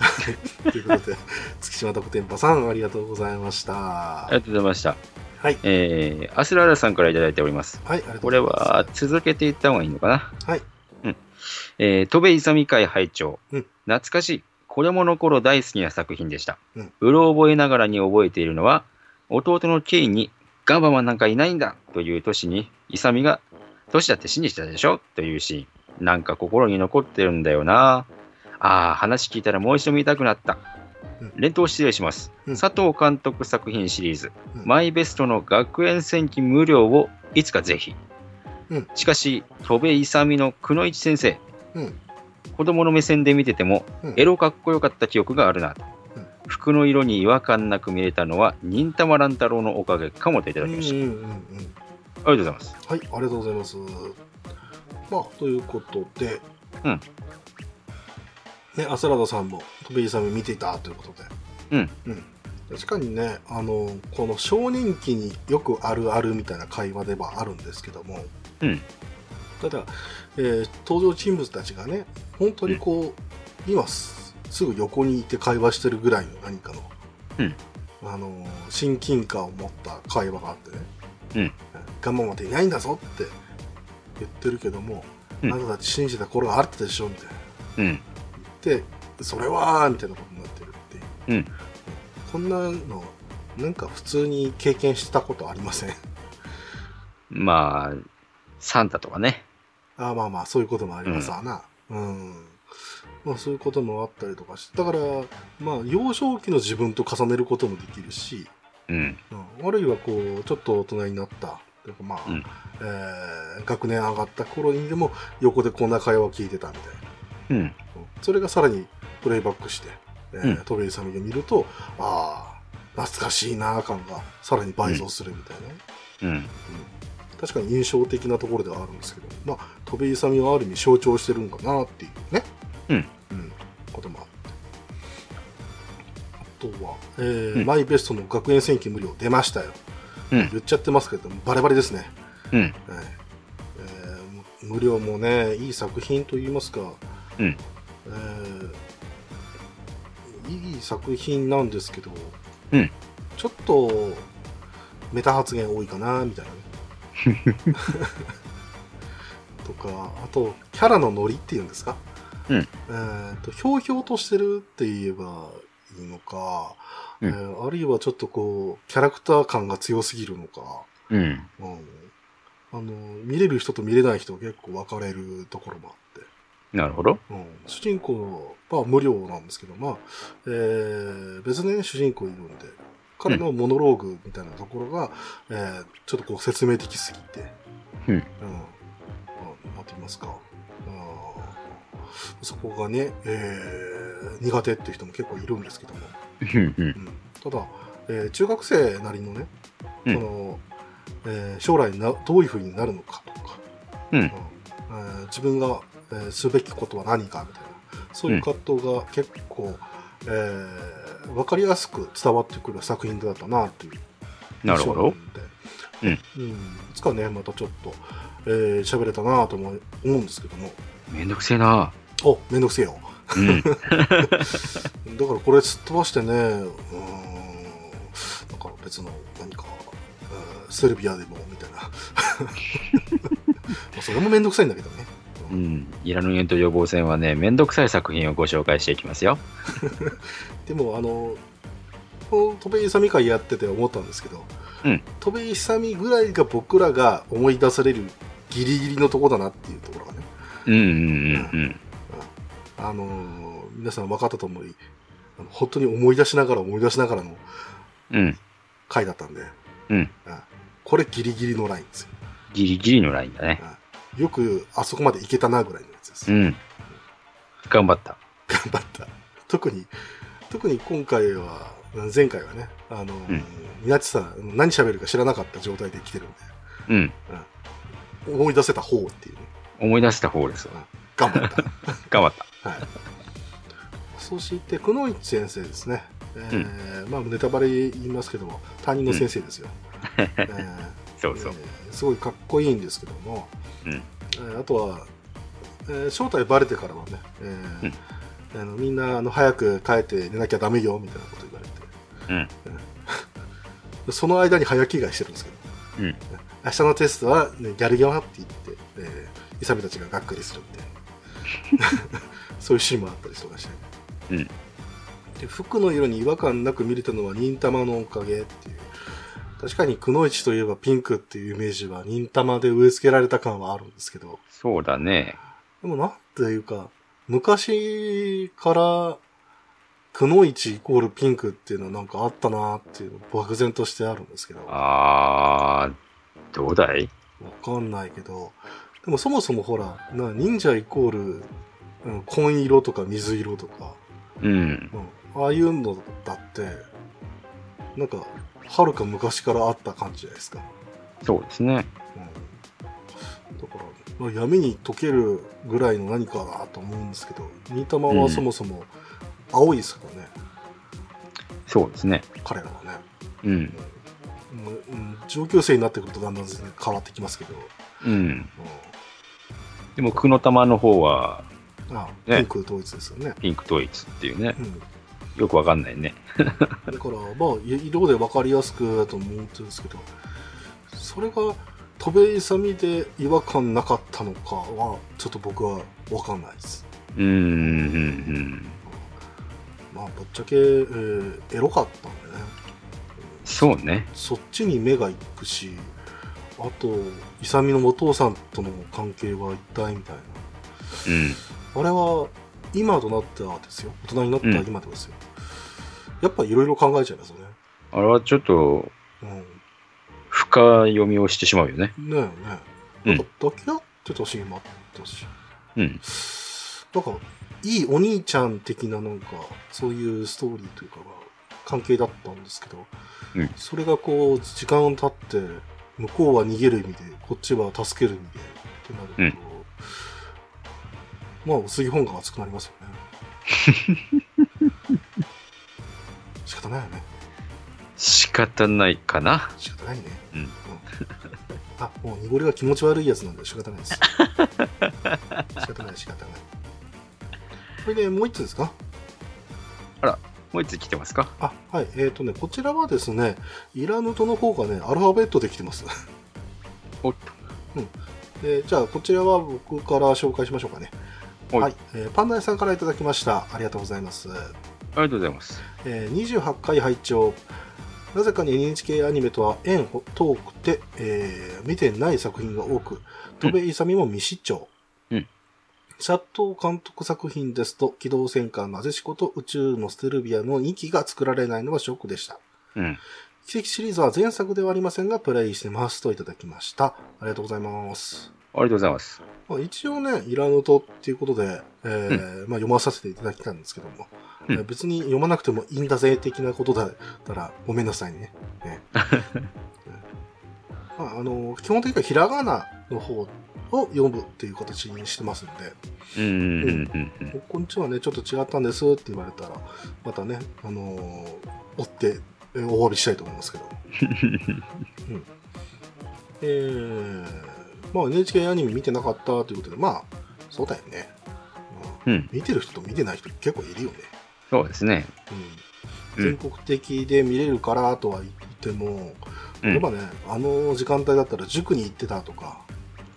ということで、月島とこてんぱさん、ありがとうございました。ありがとうございました。はい。えー、アスラーラさんからいただいております。はい、ありがとうこれございます。は続けていった方がいいのかな？はい。えー、戸部勇会拝聴、うん懐かしい。子供の頃大好きな作品でした。うんうろ覚えながらに覚えているのは、弟のケインにガンバマンなんかいないんだという年に、勇が、年だって信じてたでしょ？というシーン。なんか心に残ってるんだよな。ああ、話聞いたらもう一度見たくなった。うん連投失礼します。うん佐藤監督作品シリーズ、うんマイベストの学園戦記無料をいつかぜひ。うんしかし、戸部勇の久野一先生、うん。子供の目線で見てても、うんエロかっこよかった記憶があるなと。うん服の色に違和感なく見れたのは、忍たま乱太郎のおかげかもといたうんうんだきました。うんうん。ありがとうございます。はい、ありがとうございます。まあ、ということで、うん。ね、アスラダさんも、トベイさんも見ていたということで。うん。うん。確かにね、あの、この少年期によくあるあるみたいな会話ではあるんですけども、うん。ただ、えー登場人物たちがね、本当にこう、今すすぐ横にいて会話してるぐらいの何かの、うんあの、親近感を持った会話があってね、うん。我慢までいないんだぞって言ってるけども、うん。あなたたち信じた頃があったでしょみたいな。うん。言ってそれはみたいなことになってるっていう、うん。こんなのなんか普通に経験したことありません？まあ、サンタとかね。あまあまあそういうこともありますわな。うん、まあそういうこともあったりとかしてだからまあ幼少期の自分と重ねることもできるし、うん。うん、あるいはこうちょっと大人になったというかまあ、うん。えー学年上がった頃にでも横でこんな会話を聞いてたみたいな。うん。うんそれがさらにプレイバックして、えーうん。戸部勇美を見るとああ懐かしいな感がさらに倍増するみたいな。ね、うん。うん。確かに印象的なところではあるんですけどまあ戸部勇美はある意味象徴してるんかなっていうね、うん。こともあって。あとは、えーうん。マイベストの学園戦記無料出ましたよ、うん。言っちゃってますけどもバレバレですね、うん。はい。えー無料もねいい作品といいますか、うん。えーいい作品なんですけど、うん。ちょっとメタ発言多いかなみたいなね。とかあとキャラのノリっていうんですか、うん。えーとひょうひょうとしてるって言えばいいのか、うん。えーあるいはちょっとこうキャラクター感が強すぎるのか、うん。うん、あの見れる人と見れない人が結構分かれるところもあって、なるほど。うん、主人公は無料なんですけど、まあえー別にね主人公いるんで彼のモノローグみたいなところが、えーちょっとこう説明的すぎて、うん。うん、まあなんて言いますか、そこがね、えー苦手っていう人も結構いるんですけども、うん。ただ、えー中学生なりのね、うん。そのえー将来などういうふうになるのかとか、うん。えー自分が、えーすべきことは何かみたいな。そういう葛藤が結構、えー分かりやすく伝わってくる作品だったなっていうなるほど。印象なんで、うん。いつかねまたちょっとえー喋、れたなと思う思うんですけども。めんどくせえな。おめんどくせえようん。だからこれすっ飛ばしてね、うーん、なんか別の何か、うんセルビアでもみたいな。まあそれもめんどくさいんだけどね。ううんん。イラヌゲント予防戦はね、めんどくさい作品をご紹介していきますよ。でも、あの、この戸部勇美会やってて思ったんですけど、うん戸部勇美ぐらいが僕らが思い出されるギリギリのとこだなっていうところがね、うんうんうんあのー皆さん分かったと思い、本当に思い出しながら思い出しながらの。回だったんで、うんこれギリギリのラインですよ。ギリギリのラインだね。よくあそこまでいけたなぐらいのやつです。うん。頑張った。頑張った。特に、特に今回は、前回はね、あの、うんみなちさん、何喋るか知らなかった状態で来てるんうん。で、思い出せた方っていうね、思い出した方ですわ。頑張った。頑張った。はい。そして、くのいち先生ですね。えーまあ、ネタバレ言いますけども、担任の先生ですよ。えー そうそう。えーすごいかっこいいんですけども、うんえーあとは、えー正体バレてからはね、えーあのみんなあの早く帰って寝なきゃダメよみたいなこと言われて、うん。その間に早着替えしてるんですけど、うん。明日のテストは、ね、やるよって言って、えー、イサミたちががっかりするみたいなそういうシーンもあったりとかして、うん。で服の色に違和感なく見れたのは忍たまのおかげっていう。確かにくのいちといえばピンクっていうイメージは忍たまで植え付けられた感はあるんですけど。そうだね。でもなんていうか昔からくのいちイコールピンクっていうのはなんかあったなっていうの漠然としてあるんですけど。あー、どうだいわかんないけど、でもそもそもほら、な忍者イコール、うん、紺色とか水色とか、うん。うん、ああいうのだって、なんか、はるか昔からあった感じじゃないですか。そうですね。うん、だから、まあ、闇に溶けるぐらいの何かだと思うんですけど、新玉はそもそも青いですからね、そうですね。彼らはね。うん。うんうん、上級生になってくるとだんだん変わってきますけど、うん。うんでも、くの玉の方は、あねピンク統一ですよね。ピンク統一っていうね。うんよくわかんないね。だから、まあ、い色で分かりやすくだと思うんですけど、それが戸辺勇で違和感なかったのかはちょっと僕は分かんないですうん、うん、まあぶっちゃけ、えーエロかったんでねそうね。そっちに目が行くしあと勇のお父さんとの関係は一体みたいうん。なあれは今となってはですよ。大人になった今でですよ、やっぱいろいろ考えちゃいますよね。あれはちょっとうん。深読みをしてしまうよね。ねえねうん。えなんか抱き合ってたシーンもあったし、うん。なんかいいお兄ちゃん的ななんかそういうストーリーというかが関係だったんですけど、うん。それがこう時間経って向こうは逃げる意味でこっちは助ける意味でってなると、まあ薄い本が熱くなりますよね。仕方ないよね。仕方ないかな。仕方ないね。うん。あもう濁りが気持ち悪いやつなんで仕方ないです。仕方ない仕方ない。これでもう一つですか？もう一つ来てますか？あはい。えーとねこちらはですねイラヌトの方がねアルファベットできてます。おっ。でじゃあこちらは僕から紹介しましょうかねはい。はい、えーパンダ屋さんからいただきました。ありがとうございます。ありがとうございます。えー28回拝聴。なぜかに NHK アニメとは縁遠くて、えー見てない作品が多く戸辺勇も未視聴、うん。シャットー監督作品ですと機動戦艦なでしこと宇宙のステルビアの2機が作られないのはショックでした。うん。奇跡シリーズは前作ではありませんがプレイしてますといただきました。ありがとうございます。ありがとうございます。まあ、一応ね、イラヌトっていうことで、えーまあ、読まさせていただきたんですけども、うん。えー別に読まなくてもいいんだぜ的なことだったらごめんなさいね。ね。まあ、あの基本的にはひらがなの方を読むっていう形にしてますんで、うんうんうんうんこんちはね、ちょっと違ったんですって言われたら、またね、あのー追って、えーお詫びしたいと思いますけど。うん。えー、まあ NHK アニメ見てなかったということで、まあ、そうだよね。うん。うん見てる人と見てない人結構いるよね。そうですね。うん、うん全国的で見れるからとは言っても、うん。例えばね、あの時間帯だったら塾に行ってたとか、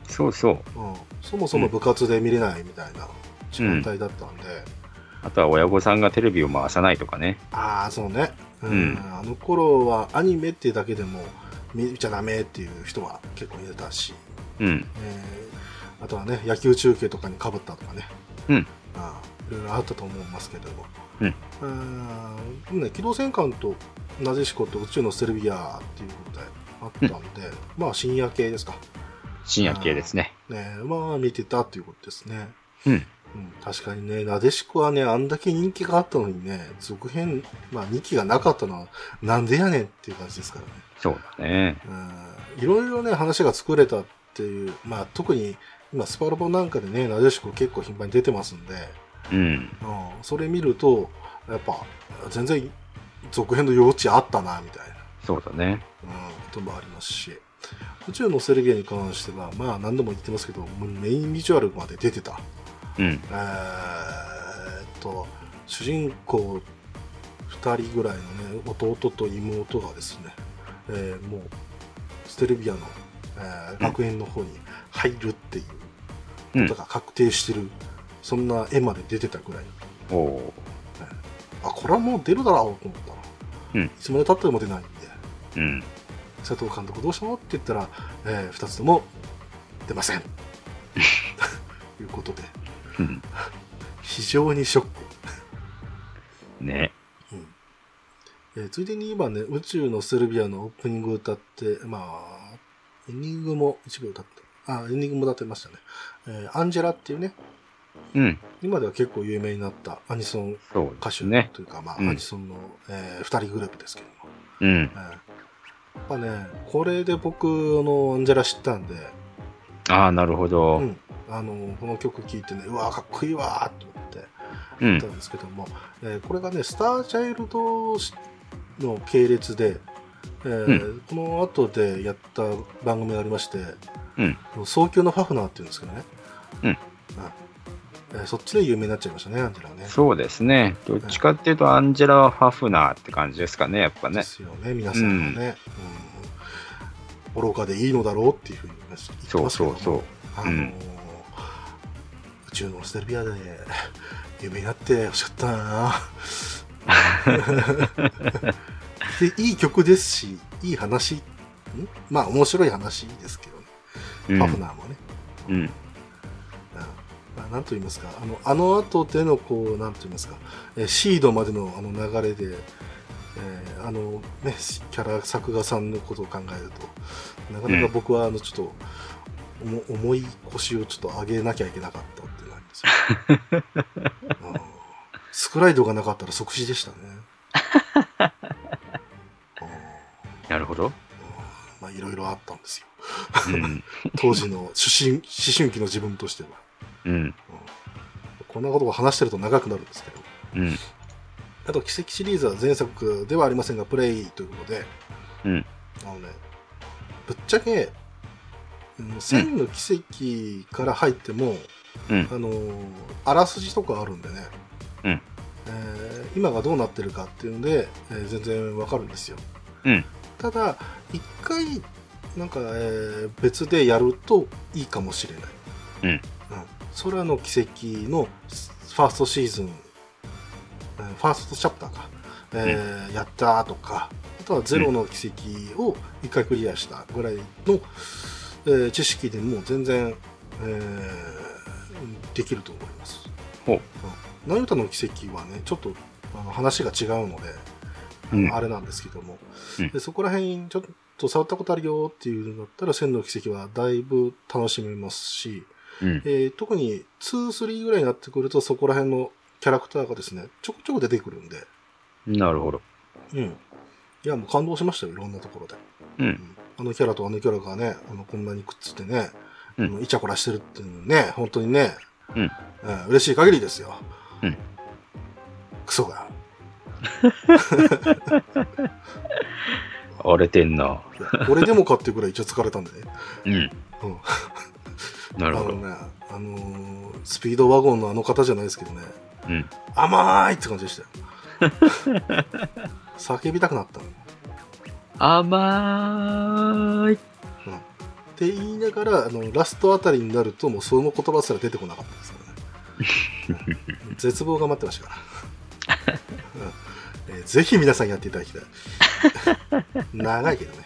そうそう。うん、そもそも部活で見れないみたいな時間帯だったんで、あとは親御さんがテレビを回さないとかね。ああ、そうね、うんうんあの頃はアニメっていうだけでも見ちゃダメっていう人は結構いたし、うん。えーあとはね、野球中継とかにかぶったとかね、うんあーいろいろあったと思いますけれども、うんあーでもね、機動戦艦となでしこと宇宙のセルビアっていうことであったんで、まあ深夜系ですか。深夜系ですね。ね、まあ見てたっていうことですね。うん。うん、確かにね、なでしこはね、あんだけ人気があったのにね、続編、まあ2期がなかったのは、なんでやねんっていう感じですからね。そうだね。うん、いろいろね、話が作れたっていう、まあ特に今、スパロボなんかでね、なでしこ結構頻繁に出てますんで、うん。うん、それ見ると、やっぱ、全然続編の余地あったな、みたいな。そうだね。うん、こともありますし、宇宙のセルゲに関しては、まあ何度も言ってますけど、メインビジュアルまで出てた。うん。えーっと、主人公2人ぐらいのね、弟と妹がですね、えーもう、ステルビアの、えー学園の方に入るっていうことが確定してる、そんな絵まで出てたぐらい。おおあ、これはもう出るだろうと思ったら、うんいつまで経っても出ないんで、ー。うん。佐藤監督どうしたのって言ったら、え2つとも出ません。と いうことで、うん非常にショック。ね。うんえーついでに今ね、宇宙のセルビアのオープニング歌って、まあ、エンディングも一部歌って、あ、エンディングも歌ってましたね。えーアンジェラっていうね、うん。今では結構有名になったアニソン歌手ね。というか、まあ、うんアニソンの、えー二人グループですけども。うん。えーやっぱね、これで僕、あの、アンジェラ知ったんで、ああ、なるほど。うん、あの、この曲聴いてね、うわかっこいいわーと思って、うんった。んですけども、えーこれがね、スターチャイルドの系列で、えーこの後でやった番組がありまして、うん早急のファフナーっていうんですけどね、うんえーそっちで有名になっちゃいましたね、アンジェラはね。そうですね。どっちかっていうと、アンジェラ・ファフナーって感じですかね、やっぱねで。すよね、皆さんもね。うん愚かでいいのだろうっていうふうに言ってそうますけどもそうそう。あのーうん宇宙のステルビアで 有名になってほしかったな でいい曲ですしいい話ん？まあ面白い話ですけどね、うん。パフナーもね、うん。うん。まあ、なんと言いますかあのあの後でのこうなんと言いますか、えーシードまでのあの流れで、えーあのねキャラ作画さんのことを考えるとなかなか僕はあのちょっと、重重い腰をちょっと上げなきゃいけなかったってなんですよ、うん。スクライドがなかったら即死でしたね、う んなるほど。まあいろいろあったんですようん。当時の思春思春期の自分としてはうん。こんなことを話してると長くなるんですけどうん。あと、奇跡シリーズは前作ではありませんが、プレイということで、うん。あのね、ぶっちゃけ、うん千の奇跡から入っても、うんあのーあらすじとかあるんでね、うんえー今がどうなってるかっていうので、えー全然わかるんですよ。うんただ、一回、なんか、えー別でやるといいかもしれない。うん空の奇跡のファーストシーズン、えーファーストチャプターか、えーやったとか、あとはゼロの奇跡を一回クリアしたぐらいの、えー知識でも全然、えーできると思います。ほううん。ナユタの奇跡はね、ちょっとあの話が違うので、うんあれなんですけども、うんでそこら辺ちょっと触ったことあるよっていうのだったら、千の奇跡はだいぶ楽しめますし、うん。えー特に2、3ぐらいになってくると、そこら辺のキャラクターがですね、ちょこちょこ出てくるんで、なるほど。うん。いや、もう感動しましたよ、いろんなところで。う。うんんあのキャラとあのキャラがね、あのこんなにくっついてね、うんあのイチャコラしてるっていうのね、本当にね、うんえ嬉しい限りですよ。うんクソが。荒れてんな。俺でもかっていうぐらいイチャつかれたんでね。うん。うんなるほど。あのね、あのースピードワゴンのあの方じゃないですけどね、うん。甘いって感じでしたよ。叫びたくなったの。甘い。って言いながら、あの、ラストあたりになると、もうその言葉すら出てこなかったですからね。絶望が待ってましたから。うんえーぜひ皆さんやっていただきたい。長いけどね。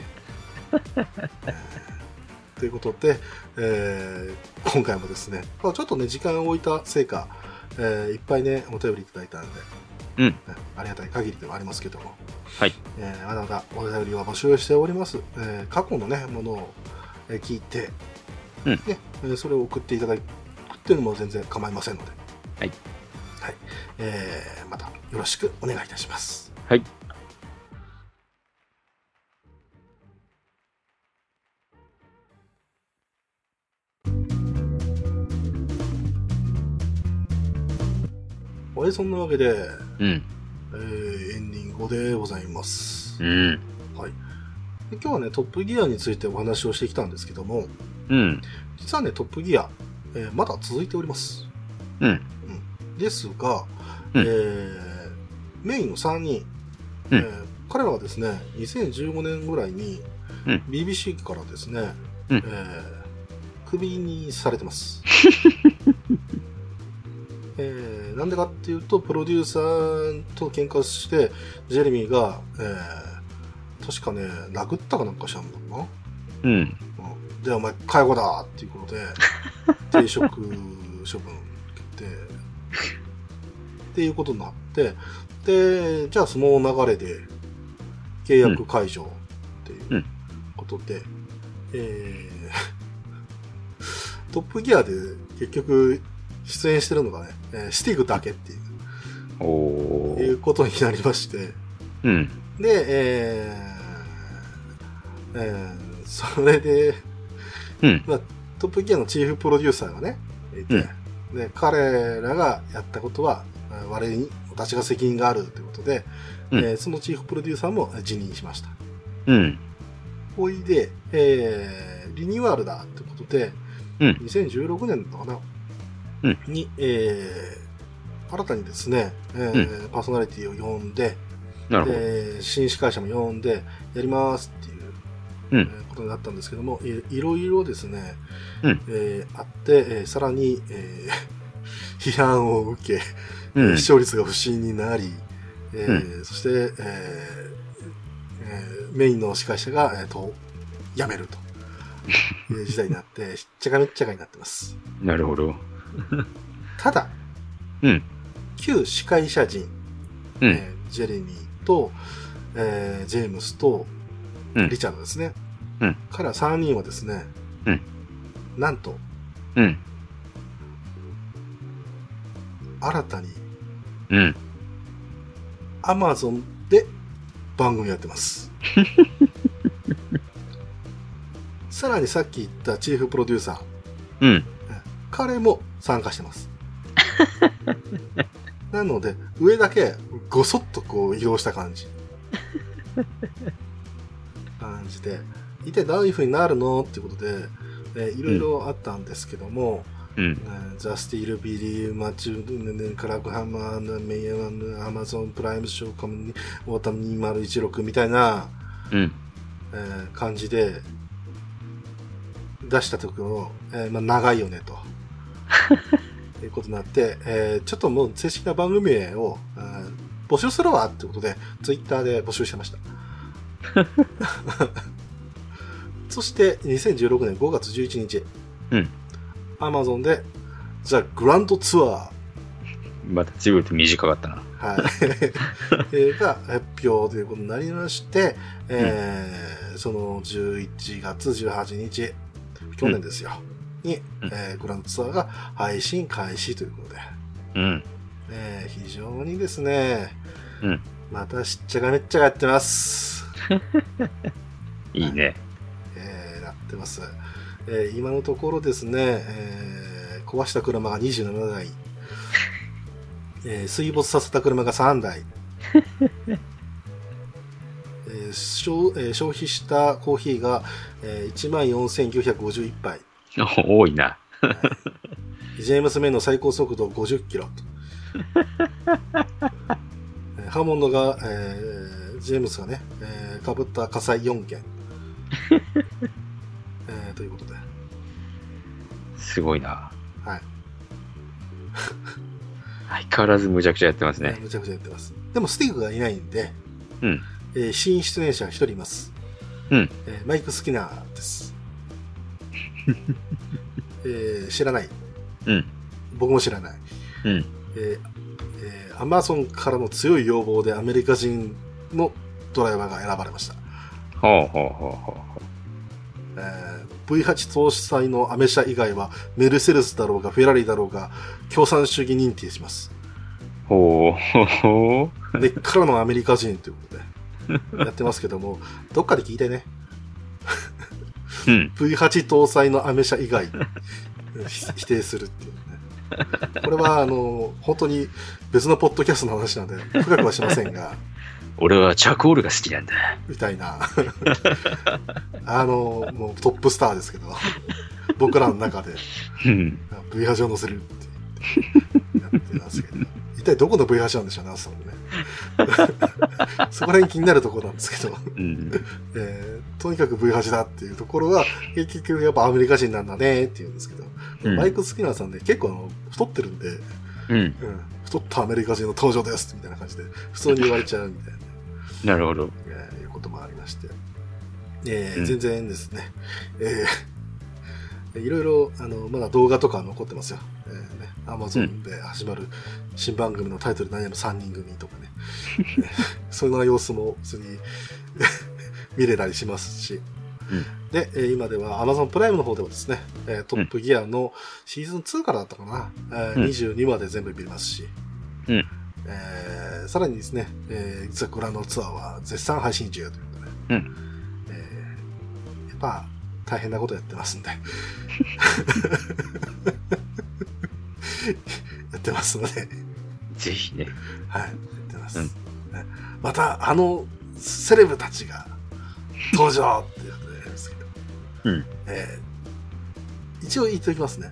えーということで、えー今回もですね、まあ、ちょっとね、時間を置いたせいか、えーいっぱいね、お便りいただいたので、うん。ねありがたい限りではありますけども、はい。えーまだまだお便りは募集しております。えー過去のね、ものをえー聞いて、うんね、えーそれを送っていただくっていうのも全然構いませんので、はい。はい。えーまたよろしくお願いいたします。はい。はい、そんなわけで、うん。えーエンディングでございます。うん。はい。で今日はね、トップギアについてお話をしてきたんですけども、うん。実はね、トップギア、えーまだ続いております。うん。ですが、うんえーメインの3人、うんえー彼らはですね、2015年ぐらいに、うん BBC からですね、うんえークビにされてます。えーなんでかっていうと、プロデューサーと喧嘩して、ジェレミーが、えー確かね、殴ったかなんかしたんだろうな。うん。うんで、お前、介護だっていうことで、停職処分受けて、っていうことになって、で、じゃあその流れで、契約解除っていううんことで、えー、トップギアで結局出演してるのがね、えースティグだけっていうおー。いうことになりまして、うん。で、えーえーそれで、うん。まあ、トップギアのチーフプロデューサーがね、いて、で、彼らがやったことは、えー我に、私が責任があるということで、うんえーそのチーフプロデューサーも辞任しました。うん。ほいで、えーリニューアルだということで、うん2016年だったかな、うんに、えー新たにですね、えーパーソナリティを呼んで、なるほど。で新司会者も呼んで、やりますっていううんえーことになったんですけども、いいろいろですね、うんえーあって、えーさらに、えー 批判を受け、うん。視聴率が不振になり、えーそして、えーえーメインの司会者が、えーと辞めると いう時代になって、しっちゃかめっちゃかになってます。なるほど。ただ、うん。旧司会者陣、うん。えージェレミーと、えージェームスと、うんリチャードですね。うん彼ら3人はですね、うんなんと、うん。新たにうん。Amazon で番組やってます。さらにさっき言ったチーフプロデューサー、うん。彼も参加してます。なので、上だけごそっとこう移動した感じ。感じで、一体どういう風になるの？っていうことで、えーいろいろあったんですけども、うん。ザ・スティール・ビリー・マチュー、クラクハマー、メイヤー、アマゾン・プライム・ショー、コムニ、ウォータム2016みたいな、うん。えー感じで、出したところ、えーまあ、長いよね、と。いうことになって、えーちょっともう正式な番組名を、えー募集するわってことで、ツイッターで募集してました。そして、2016年5月11日、うん。アマゾンで、ザ・グランドツアまた随分と短かったな。ー、はい、えーが発表ということになりまして、えーその11月18日、去年ですよ、に、うんえーグランドツアーが配信開始ということで、うん。えー非常にですね、うんまたしっちゃがめっちゃがやってます。いいね。えーやってます。えー今のところですね、えー壊した車が27台、えー水没させた車が3台、えー消えー消費したコーヒーが、えー14,951杯、お 多いな。ジェームス・メイの最高速度50キロ。ハーモンドが、えージェームスがね、えー、かぶった火災4件。えーということで、すごいな。はい。相変わらずむちゃくちゃやってますね。むちゃくちゃやってます。でもスティークがいないんで、うん。えー新出演者が1人います。うん。えーマイク・スキナーです。えー知らない。うん。僕も知らない。うん。えーえーアマゾンからの強い要望でアメリカ人のドライバーが選ばれました。ほうほうほうほうほえー V8 搭載のアメ車以外はメルセデスだろうがフェラーリだろうが共産主義認定します。う。ほう根っからのアメリカ人ということで やってますけども、どっかで聞いてね。う。うん。V8 搭載のアメ車以外ひ 否定するっていうね。これはあの本当に別のポッドキャストの話なんで深くはしませんが、俺はチャコールが好きなんだ。みたいな。あの、もうトップスターですけど、僕らの中でうん。V8 を乗せるって言ってやってますけど、一体どこの V8 なんでしょうね、そのね。そこら辺気になるところなんですけど、うん。えーとにかく V8 だっていうところは、結局やっぱアメリカ人なんだねって言うんですけど、うんマイク・スキナーさんね、結構あの太ってるんで、うん。うん、太ったアメリカ人の登場ですみたいな感じで、普通に言われちゃうみたいな。なるほど。えーいうこともありまして、えーうん。全然ですね、えーいろいろあのまだ動画とか残ってますよ。えーね、Amazon で始まる新番組のタイトル何やら3人組とかね、えー そんな様子も普通に 見れたりしますし、うん。で、えー今では Amazon プライムの方ではですね、えートップギアのシーズン2からだったかな、えーうん。22まで全部見れますし、うんえーさらにですね、えー、実はグランドツアーは絶賛配信中ということで、うん。えーやっぱ大変なことやってますんで、やってますので、ぜひね。はい、やってます。うん。ね。また、あのセレブたちが登場っていうことでやるんですけど、うん。えー一応言っておきますね。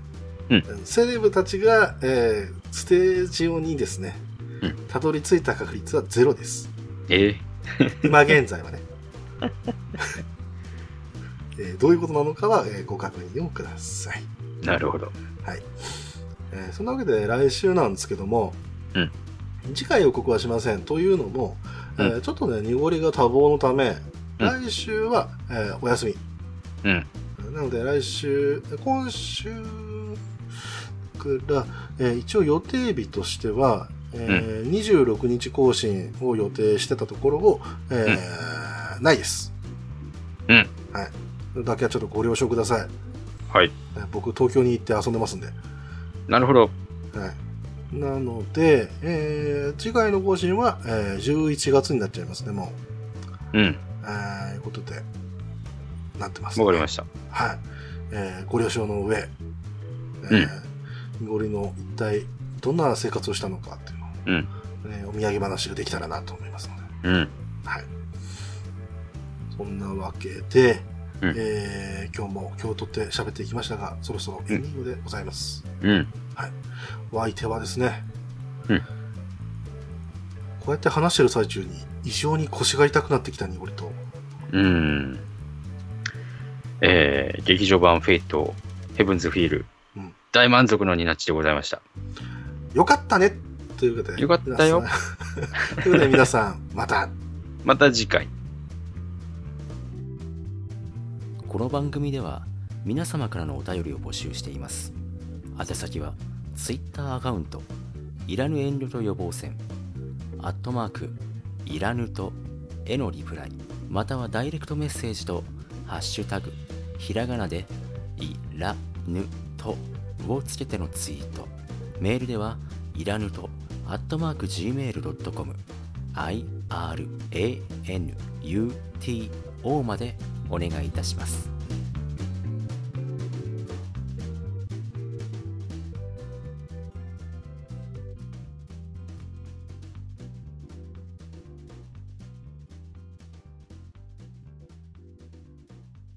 うん。セレブたちが、えーステージ上にですねうん、たどり着いた確率はゼロです。え？今現在はね。えーどういうことなのかは、えーご確認をください。なるほど。えーそんなわけで来週なんですけども、うん次回予告はしませんというのも、えーうちょっとね濁りが多忙のため、うん来週は、えーお休みうん。なので来週今週から、えー一応予定日としては、えー26日更新を予定してたところを、えーないですうん。はいそれだけはちょっとご了承くださいはい。えー僕東京に行って遊んでますんでなるほど。はい。なので、えー次回の更新は、えー11月になっちゃいますね、もう。うん。えー、いうことで、なってます、わかりました。はい。えーご了承の上、えー、濁りの一体どんな生活をしたのかっていうん。えーお土産話ができたらなと思いますので。うん。はい。そんなわけで、うんえー今日も今日とって喋っていきましたが、そろそろエンディングでございます。うん。お相手はですね、うんこうやって話してる最中に異常に腰が痛くなってきた濁りと、うん。えー、劇場版フェイト、ヘブンズフィール、うん大満足のニナッチでございました。よかったねということで。よかったよ皆さん。ということで皆さん、また。また次回。この番組では皆様からのお便りを募集しています宛先は Twitter アカウントいらぬ遠慮と予防線アットマークいらぬとへのリプライまたはダイレクトメッセージとハッシュタグひらがなでいらぬとをつけてのツイートメールではいらぬとアットマーク Gmail.com iranuto までお願いいたします。